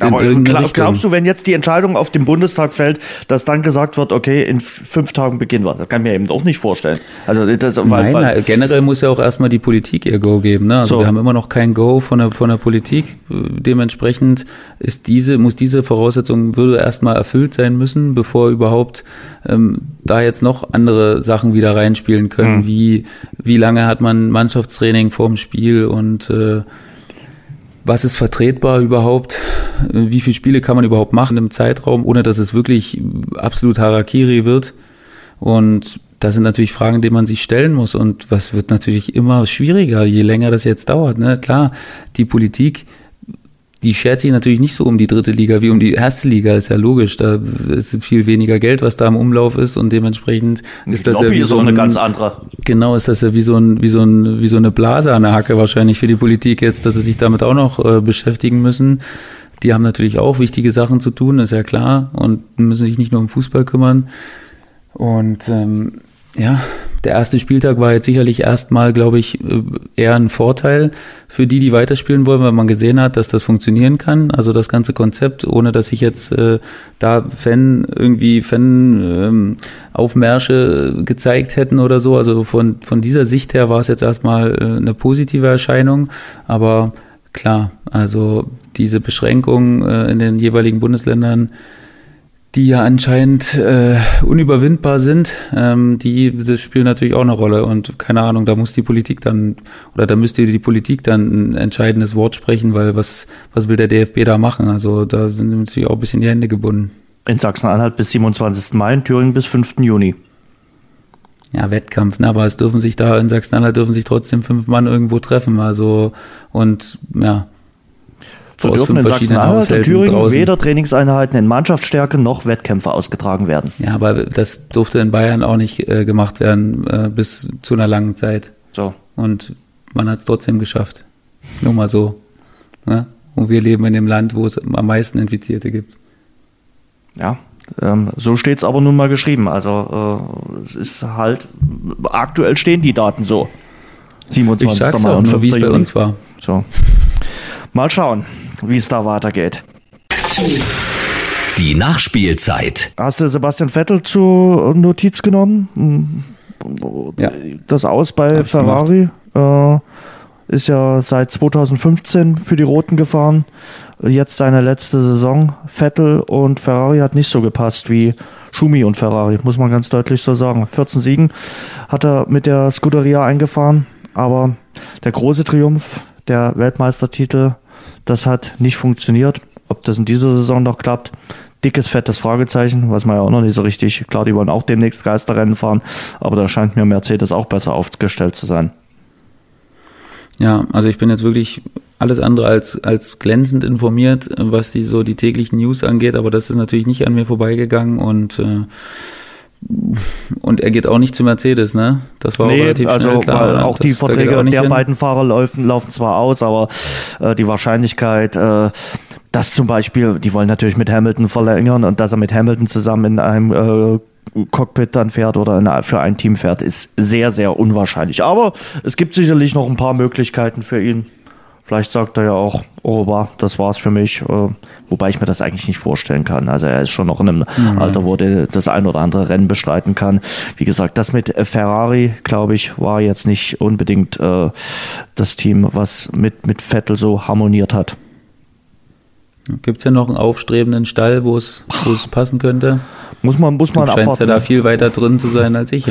Aber glaub, glaubst du, wenn jetzt die Entscheidung auf dem Bundestag fällt, dass dann gesagt wird, okay, in fünf Tagen beginnen wir? Das kann ich mir eben auch nicht vorstellen. Also das, weil, Nein, weil, generell muss ja auch erstmal die Politik ihr Go geben. Ne? Also so. wir haben immer noch kein Go von der, von der Politik. Dementsprechend ist diese, muss diese Voraussetzung würde erstmal erfüllt sein müssen, bevor überhaupt ähm, da jetzt noch andere Sachen wieder reinspielen können. Mhm. Wie, wie lange hat man Mannschaftstraining vorm Spiel und äh, was ist vertretbar überhaupt? Wie viele Spiele kann man überhaupt machen im Zeitraum, ohne dass es wirklich absolut Harakiri wird? Und das sind natürlich Fragen, die man sich stellen muss. Und was wird natürlich immer schwieriger, je länger das jetzt dauert. Ne? Klar, die Politik die schert sich natürlich nicht so um die dritte Liga wie um die erste Liga, ist ja logisch. Da ist viel weniger Geld, was da im Umlauf ist und dementsprechend ist das ja wie so ein, eine ganz andere. Genau, ist das ja wie so ein, wie so ein, wie so eine Blase an der Hacke wahrscheinlich für die Politik jetzt, dass sie sich damit auch noch äh, beschäftigen müssen. Die haben natürlich auch wichtige Sachen zu tun, ist ja klar, und müssen sich nicht nur um Fußball kümmern. Und ähm, ja, der erste Spieltag war jetzt sicherlich erstmal, glaube ich, äh, eher ein Vorteil für die, die weiterspielen wollen, weil man gesehen hat, dass das funktionieren kann. Also das ganze Konzept, ohne dass sich jetzt äh, da Fan irgendwie Fan ähm, Aufmärsche gezeigt hätten oder so. Also von von dieser Sicht her war es jetzt erstmal äh, eine positive Erscheinung, aber klar, also diese Beschränkungen äh, in den jeweiligen Bundesländern die ja anscheinend äh, unüberwindbar sind, ähm, die das spielen natürlich auch eine Rolle. Und keine Ahnung, da muss die Politik dann, oder da müsste die Politik dann ein entscheidendes Wort sprechen, weil was, was will der DFB da machen? Also da sind natürlich auch ein bisschen die Hände gebunden. In Sachsen-Anhalt bis 27. Mai, in Thüringen bis 5. Juni. Ja, Wettkampf, ne? aber es dürfen sich da in Sachsen-Anhalt dürfen sich trotzdem fünf Mann irgendwo treffen. Also und ja, so dürfen in Sachsen-Anhalt und Thüringen draußen. weder Trainingseinheiten in Mannschaftsstärke noch Wettkämpfe ausgetragen werden. Ja, aber das durfte in Bayern auch nicht äh, gemacht werden äh, bis zu einer langen Zeit. So. Und man hat es trotzdem geschafft. Nur mal so. Ne? Und wir leben in dem Land, wo es am meisten Infizierte gibt. Ja, ähm, so steht es aber nun mal geschrieben. Also äh, es ist halt, aktuell stehen die Daten so. 27. Ich sag's auch nur, wie es bei uns war. So. Mal schauen wie es da weitergeht. Die Nachspielzeit. Hast du Sebastian Vettel zur Notiz genommen? Hm. ja. das aus bei Hab Ferrari. Äh, ist ja seit 2015 für die Roten gefahren. Jetzt seine letzte Saison. Vettel und Ferrari hat nicht so gepasst wie Schumi und Ferrari, muss man ganz deutlich so sagen. 14 Siegen hat er mit der Scuderia eingefahren, aber der große Triumph, der Weltmeistertitel, das hat nicht funktioniert. Ob das in dieser Saison noch klappt, dickes, fettes Fragezeichen, was man ja auch noch nicht so richtig, klar, die wollen auch demnächst Geisterrennen fahren, aber da scheint mir Mercedes auch besser aufgestellt zu sein. Ja, also ich bin jetzt wirklich alles andere als, als glänzend informiert, was die so die täglichen News angeht, aber das ist natürlich nicht an mir vorbeigegangen und äh, und er geht auch nicht zu Mercedes, ne? Das war nee, auch relativ also, schnell klar. Weil auch das, die Verträge der hin. beiden Fahrer laufen, laufen zwar aus, aber äh, die Wahrscheinlichkeit, äh, dass zum Beispiel, die wollen natürlich mit Hamilton verlängern und dass er mit Hamilton zusammen in einem äh, Cockpit dann fährt oder in, für ein Team fährt, ist sehr, sehr unwahrscheinlich. Aber es gibt sicherlich noch ein paar Möglichkeiten für ihn. Vielleicht sagt er ja auch, oh, das war's für mich, äh, wobei ich mir das eigentlich nicht vorstellen kann. Also er ist schon noch in einem mhm. Alter, wo er das ein oder andere Rennen bestreiten kann. Wie gesagt, das mit Ferrari, glaube ich, war jetzt nicht unbedingt äh, das Team, was mit, mit Vettel so harmoniert hat. Gibt es ja noch einen aufstrebenden Stall, wo es passen könnte? Muss man, muss man du scheinst abwarten. ja da viel weiter drin zu sein als ich.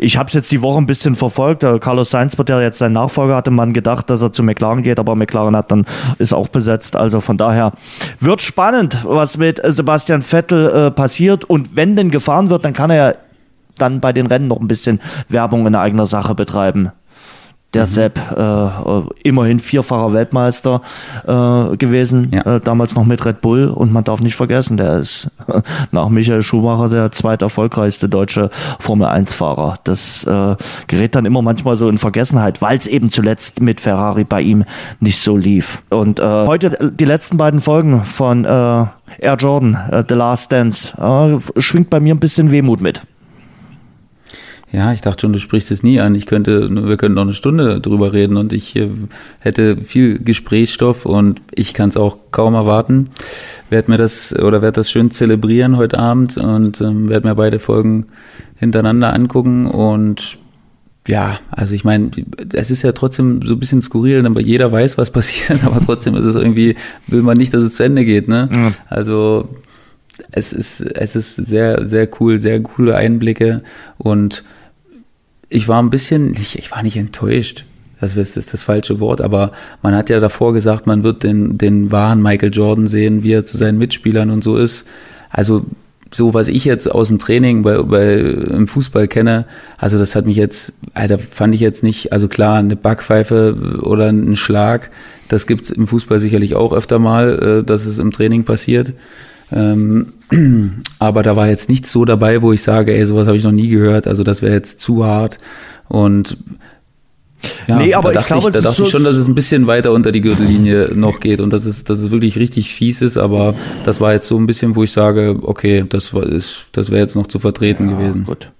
Ich habe es jetzt die Woche ein bisschen verfolgt. Carlos Sainz wird ja jetzt sein Nachfolger, hatte man gedacht, dass er zu McLaren geht, aber McLaren hat dann ist auch besetzt. Also von daher wird spannend, was mit Sebastian Vettel äh, passiert. Und wenn denn gefahren wird, dann kann er ja dann bei den Rennen noch ein bisschen Werbung in eigener Sache betreiben der mhm. Sepp, äh, immerhin vierfacher Weltmeister äh, gewesen, ja. äh, damals noch mit Red Bull und man darf nicht vergessen, der ist nach Michael Schumacher der zweiterfolgreichste deutsche Formel-1-Fahrer. Das äh, gerät dann immer manchmal so in Vergessenheit, weil es eben zuletzt mit Ferrari bei ihm nicht so lief. Und äh, heute die letzten beiden Folgen von äh, Air Jordan, äh, The Last Dance, äh, schwingt bei mir ein bisschen Wehmut mit. Ja, ich dachte schon, du sprichst es nie an. Ich könnte, wir könnten noch eine Stunde drüber reden und ich äh, hätte viel Gesprächsstoff und ich kann es auch kaum erwarten. Werde mir das oder werde das schön zelebrieren heute Abend und ähm, werde mir beide Folgen hintereinander angucken und ja, also ich meine, es ist ja trotzdem so ein bisschen skurril, aber jeder weiß, was passiert, aber trotzdem ist es irgendwie, will man nicht, dass es zu Ende geht, ne? Ja. Also es ist, es ist sehr, sehr cool, sehr coole Einblicke und ich war ein bisschen, ich, ich war nicht enttäuscht. Das ist, das falsche Wort, aber man hat ja davor gesagt, man wird den, den wahren Michael Jordan sehen, wie er zu seinen Mitspielern und so ist. Also so was ich jetzt aus dem Training bei, bei im Fußball kenne, also das hat mich jetzt, Alter, fand ich jetzt nicht, also klar, eine Backpfeife oder ein Schlag, das gibt's im Fußball sicherlich auch öfter mal, äh, dass es im Training passiert. Ähm, aber da war jetzt nichts so dabei, wo ich sage, ey, sowas habe ich noch nie gehört. Also das wäre jetzt zu hart. Und ja, nee, aber da ich glaube, ich, da dachte ich schon, dass es ein bisschen weiter unter die Gürtellinie noch geht und dass es, dass es wirklich richtig fies ist, aber das war jetzt so ein bisschen, wo ich sage, okay, das war, ist, das wäre jetzt noch zu vertreten ja, gewesen. Gut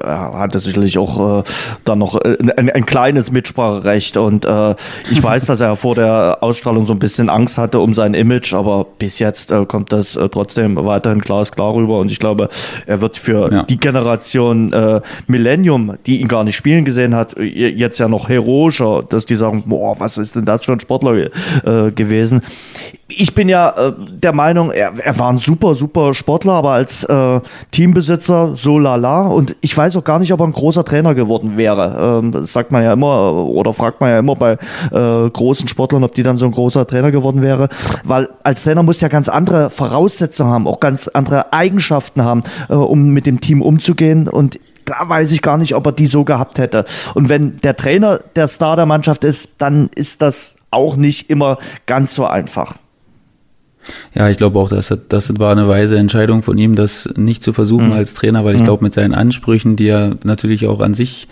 er hatte sicherlich auch äh, dann noch äh, ein, ein, kleines Mitspracherecht und äh, ich weiß, dass er vor der Ausstrahlung so ein bisschen Angst hatte um sein Image, aber bis jetzt äh, kommt das äh, trotzdem weiterhin glasklar rüber und ich glaube, er wird für ja. die Generation äh, Millennium, die ihn gar nicht spielen gesehen hat, jetzt ja noch heroischer, dass die sagen, boah, was ist denn das für ein Sportler äh, gewesen. Ich bin ja äh, der Meinung, er, er war ein super, super Sportler, aber als äh, Teambesitzer so lala und ich weiß auch gar nicht, ob er ein großer Trainer geworden wäre. Ähm, das sagt man ja immer oder fragt man ja immer bei äh, großen Sportlern, ob die dann so ein großer Trainer geworden wäre. Weil als Trainer muss ja ganz andere Voraussetzungen haben, auch ganz andere Eigenschaften haben, äh, um mit dem Team umzugehen. Und da weiß ich gar nicht, ob er die so gehabt hätte. Und wenn der Trainer der Star der Mannschaft ist, dann ist das auch nicht immer ganz so einfach. Ja, ich glaube auch, dass das war eine weise Entscheidung von ihm, das nicht zu versuchen mhm. als Trainer, weil ich mhm. glaube, mit seinen Ansprüchen, die er natürlich auch an sich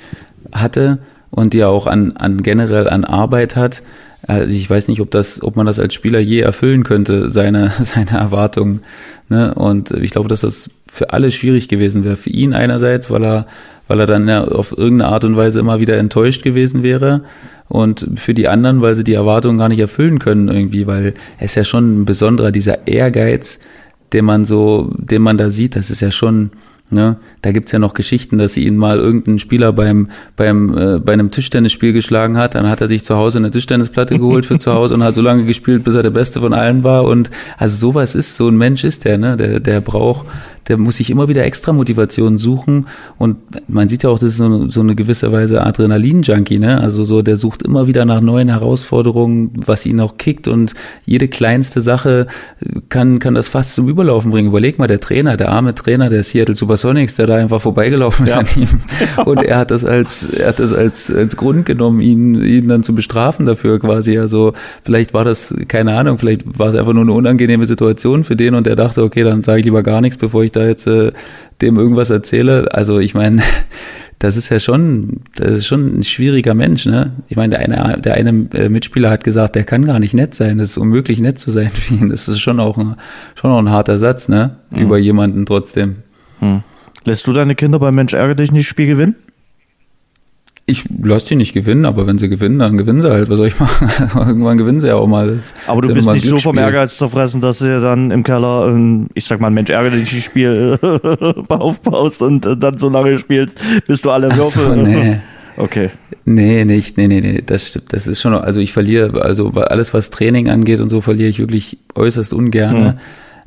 hatte und die er auch an, an generell an Arbeit hat, also ich weiß nicht, ob das, ob man das als Spieler je erfüllen könnte, seine, seine Erwartungen. Ne? Und ich glaube, dass das für alle schwierig gewesen wäre. Für ihn einerseits, weil er, weil er dann ja auf irgendeine Art und Weise immer wieder enttäuscht gewesen wäre und für die anderen, weil sie die Erwartungen gar nicht erfüllen können irgendwie, weil es ja schon ein besonderer, dieser Ehrgeiz, den man so, den man da sieht, das ist ja schon, Ne? Da gibt's ja noch Geschichten, dass ihn mal irgendein Spieler beim, beim, äh, bei einem Tischtennisspiel geschlagen hat. Dann hat er sich zu Hause eine Tischtennisplatte geholt für zu Hause und hat so lange gespielt, bis er der Beste von allen war. Und also sowas ist, so ein Mensch ist der, ne? Der, der braucht, der muss sich immer wieder extra Motivation suchen. Und man sieht ja auch, das ist so, so eine gewisse Weise Adrenalin-Junkie, ne? Also so, der sucht immer wieder nach neuen Herausforderungen, was ihn auch kickt. Und jede kleinste Sache kann, kann das fast zum Überlaufen bringen. Überleg mal, der Trainer, der arme Trainer der Seattle Supersonics, der da einfach vorbeigelaufen ist ja. an ihm. Und er hat das als, er hat das als, als Grund genommen, ihn, ihn dann zu bestrafen dafür quasi. Also vielleicht war das, keine Ahnung, vielleicht war es einfach nur eine unangenehme Situation für den und er dachte, okay, dann sage ich lieber gar nichts, bevor ich da jetzt äh, dem irgendwas erzähle. Also ich meine, das ist ja schon, das ist schon ein schwieriger Mensch, ne? Ich meine, der eine, der eine äh, Mitspieler hat gesagt, der kann gar nicht nett sein, das ist unmöglich nett zu sein für ihn. Das ist schon auch ein, schon auch ein harter Satz, ne? Mhm. Über jemanden trotzdem. Mhm. Lässt du deine Kinder beim Mensch ärgere dich nicht Spiel gewinnen? Ich lasse die nicht gewinnen, aber wenn sie gewinnen, dann gewinnen sie halt. Was soll ich machen? Irgendwann gewinnen sie ja auch mal. Das aber du bist nicht so vom Ehrgeiz zerfressen, dass du dann im Keller, ein, ich sag mal, ein Mensch ärgerlich Spiel aufbaust und dann so lange spielst, bis du alle Würfel. So, nee. Okay. Nee, nicht, nee, nee, nee, das stimmt. Das ist schon, also ich verliere, also alles, was Training angeht und so, verliere ich wirklich äußerst ungern. Mhm.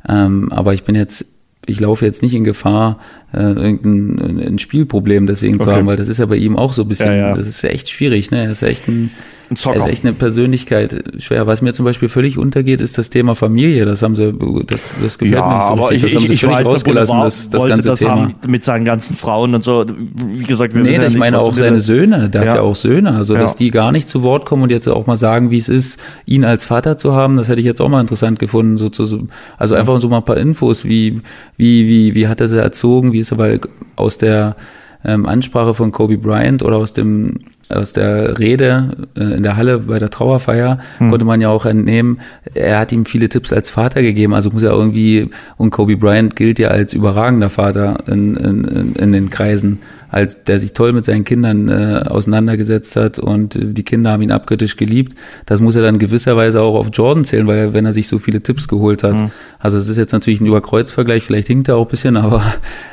Ähm, aber ich bin jetzt ich laufe jetzt nicht in Gefahr, äh, irgendein ein Spielproblem deswegen okay. zu haben, weil das ist ja bei ihm auch so ein bisschen, ja, ja. das ist ja echt schwierig, ne? Er ist echt ein, ein Zocker. Er ist echt eine Persönlichkeit schwer. Was mir zum Beispiel völlig untergeht, ist das Thema Familie. Das haben sie, das, das gefällt ja, mir nicht so richtig. Das ich, haben sie völlig weiß, rausgelassen, das, das ganze das Thema. mit seinen ganzen Frauen und so. Wie gesagt, wir Nee, ja ich meine auch seine Söhne. Der hat ja auch Söhne. Also, dass die gar nicht zu Wort kommen und jetzt auch mal sagen, wie es ist, ihn als Vater zu haben, das hätte ich jetzt auch mal interessant gefunden. So zu, also einfach so mal ein paar Infos, wie, wie, wie, wie hat er sie erzogen, wie ist er, weil aus der ähm, Ansprache von Kobe Bryant oder aus dem aus der Rede äh, in der Halle bei der Trauerfeier hm. konnte man ja auch entnehmen, er hat ihm viele Tipps als Vater gegeben, also muss er irgendwie, und Kobe Bryant gilt ja als überragender Vater in, in, in den Kreisen, als der sich toll mit seinen Kindern äh, auseinandergesetzt hat und die Kinder haben ihn abkritisch geliebt. Das muss er dann gewisserweise auch auf Jordan zählen, weil er, wenn er sich so viele Tipps geholt hat. Hm. Also es ist jetzt natürlich ein Überkreuzvergleich, vielleicht hinkt er auch ein bisschen, aber,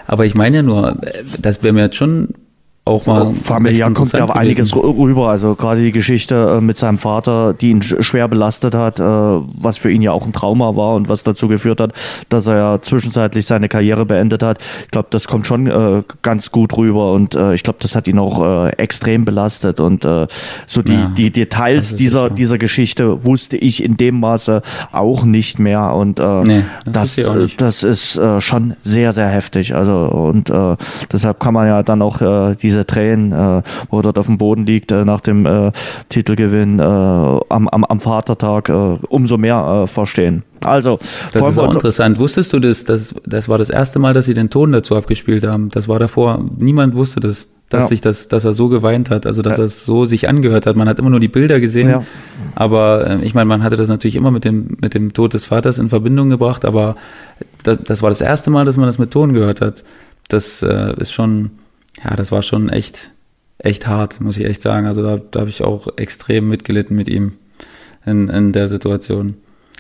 aber ich meine ja nur, das wäre mir jetzt schon auch mal. Familiär kommt ja einiges rüber. Also gerade die Geschichte äh, mit seinem Vater, die ihn schwer belastet hat, äh, was für ihn ja auch ein Trauma war und was dazu geführt hat, dass er ja zwischenzeitlich seine Karriere beendet hat. Ich glaube, das kommt schon äh, ganz gut rüber und ich glaube, das hat ihn auch extrem belastet. Und so die, ja, die Details dieser, dieser Geschichte wusste ich in dem Maße auch nicht mehr. Und nee, das, das, das ist schon sehr, sehr heftig. Also und deshalb kann man ja dann auch diese diese Tränen, äh, wo er dort auf dem Boden liegt äh, nach dem äh, Titelgewinn äh, am, am, am Vatertag, äh, umso mehr äh, verstehen. Also, das ist auch interessant. Wusstest du das, das? Das war das erste Mal, dass sie den Ton dazu abgespielt haben. Das war davor. Niemand wusste das, dass ja. sich das, dass er so geweint hat, also dass ja. er es so sich angehört hat. Man hat immer nur die Bilder gesehen, ja. aber ich meine, man hatte das natürlich immer mit dem mit dem Tod des Vaters in Verbindung gebracht, aber das, das war das erste Mal, dass man das mit Ton gehört hat. Das äh, ist schon ja, das war schon echt, echt hart, muss ich echt sagen. Also da, da habe ich auch extrem mitgelitten mit ihm in, in der Situation.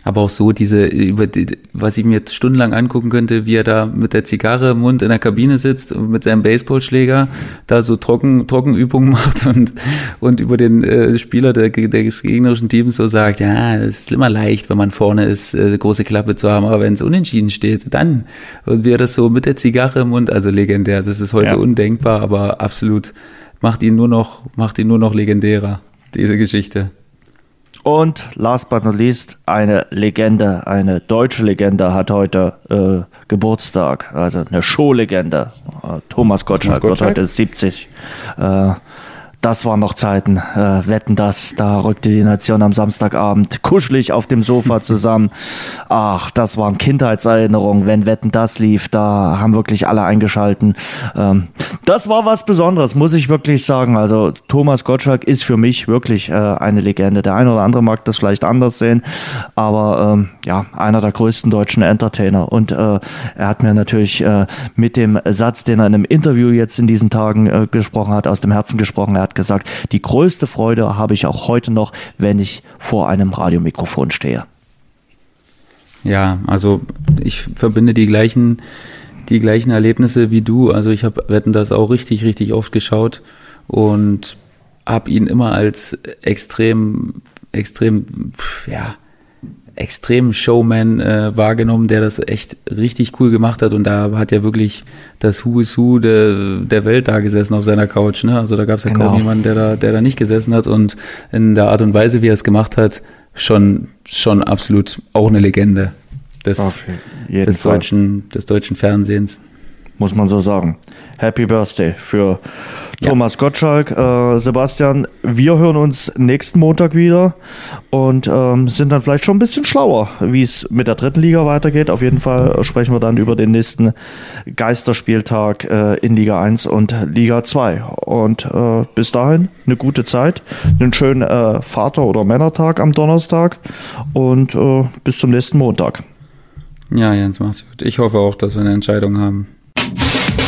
Aber auch so diese, über die, was ich mir jetzt stundenlang angucken könnte, wie er da mit der Zigarre im Mund in der Kabine sitzt und mit seinem Baseballschläger da so Trocken, Trockenübungen macht und, und über den äh, Spieler der, des gegnerischen Teams so sagt, ja, es ist immer leicht, wenn man vorne ist, äh, große Klappe zu haben, aber wenn es unentschieden steht, dann. Und wie er das so mit der Zigarre im Mund, also legendär, das ist heute ja. undenkbar, aber absolut macht ihn nur noch, macht ihn nur noch legendärer, diese Geschichte. Und last but not least, eine Legende, eine deutsche Legende hat heute äh, Geburtstag, also eine Showlegende. Thomas Gottschalk, Thomas Gottschalk wird heute 70. Äh, das waren noch Zeiten. Äh, wetten das, da rückte die Nation am Samstagabend kuschelig auf dem Sofa zusammen. Ach, das waren Kindheitserinnerungen. Wenn Wetten das lief, da haben wirklich alle eingeschalten. Ähm, das war was Besonderes, muss ich wirklich sagen. Also Thomas Gottschalk ist für mich wirklich äh, eine Legende. Der eine oder andere mag das vielleicht anders sehen, aber ähm, ja, einer der größten deutschen Entertainer. Und äh, er hat mir natürlich äh, mit dem Satz, den er in einem Interview jetzt in diesen Tagen äh, gesprochen hat, aus dem Herzen gesprochen. Er hat gesagt, die größte Freude habe ich auch heute noch, wenn ich vor einem Radiomikrofon stehe. Ja, also ich verbinde die gleichen die gleichen Erlebnisse wie du. Also ich habe Wetten das auch richtig, richtig oft geschaut und habe ihn immer als extrem, extrem, ja, extrem Showman äh, wahrgenommen, der das echt richtig cool gemacht hat und da hat ja wirklich das Who is Who der, der Welt da gesessen auf seiner Couch. Ne? Also da gab es ja genau. kaum jemanden, der da, der da nicht gesessen hat und in der Art und Weise, wie er es gemacht hat, schon, schon absolut auch eine Legende des, des, deutschen, des deutschen Fernsehens. Muss man so sagen. Happy Birthday für ja. Thomas Gottschalk. Äh, Sebastian, wir hören uns nächsten Montag wieder und ähm, sind dann vielleicht schon ein bisschen schlauer, wie es mit der dritten Liga weitergeht. Auf jeden Fall sprechen wir dann über den nächsten Geisterspieltag äh, in Liga 1 und Liga 2. Und äh, bis dahin eine gute Zeit, einen schönen äh, Vater- oder Männertag am Donnerstag und äh, bis zum nächsten Montag. Ja, Jens, mach's gut. Ich hoffe auch, dass wir eine Entscheidung haben.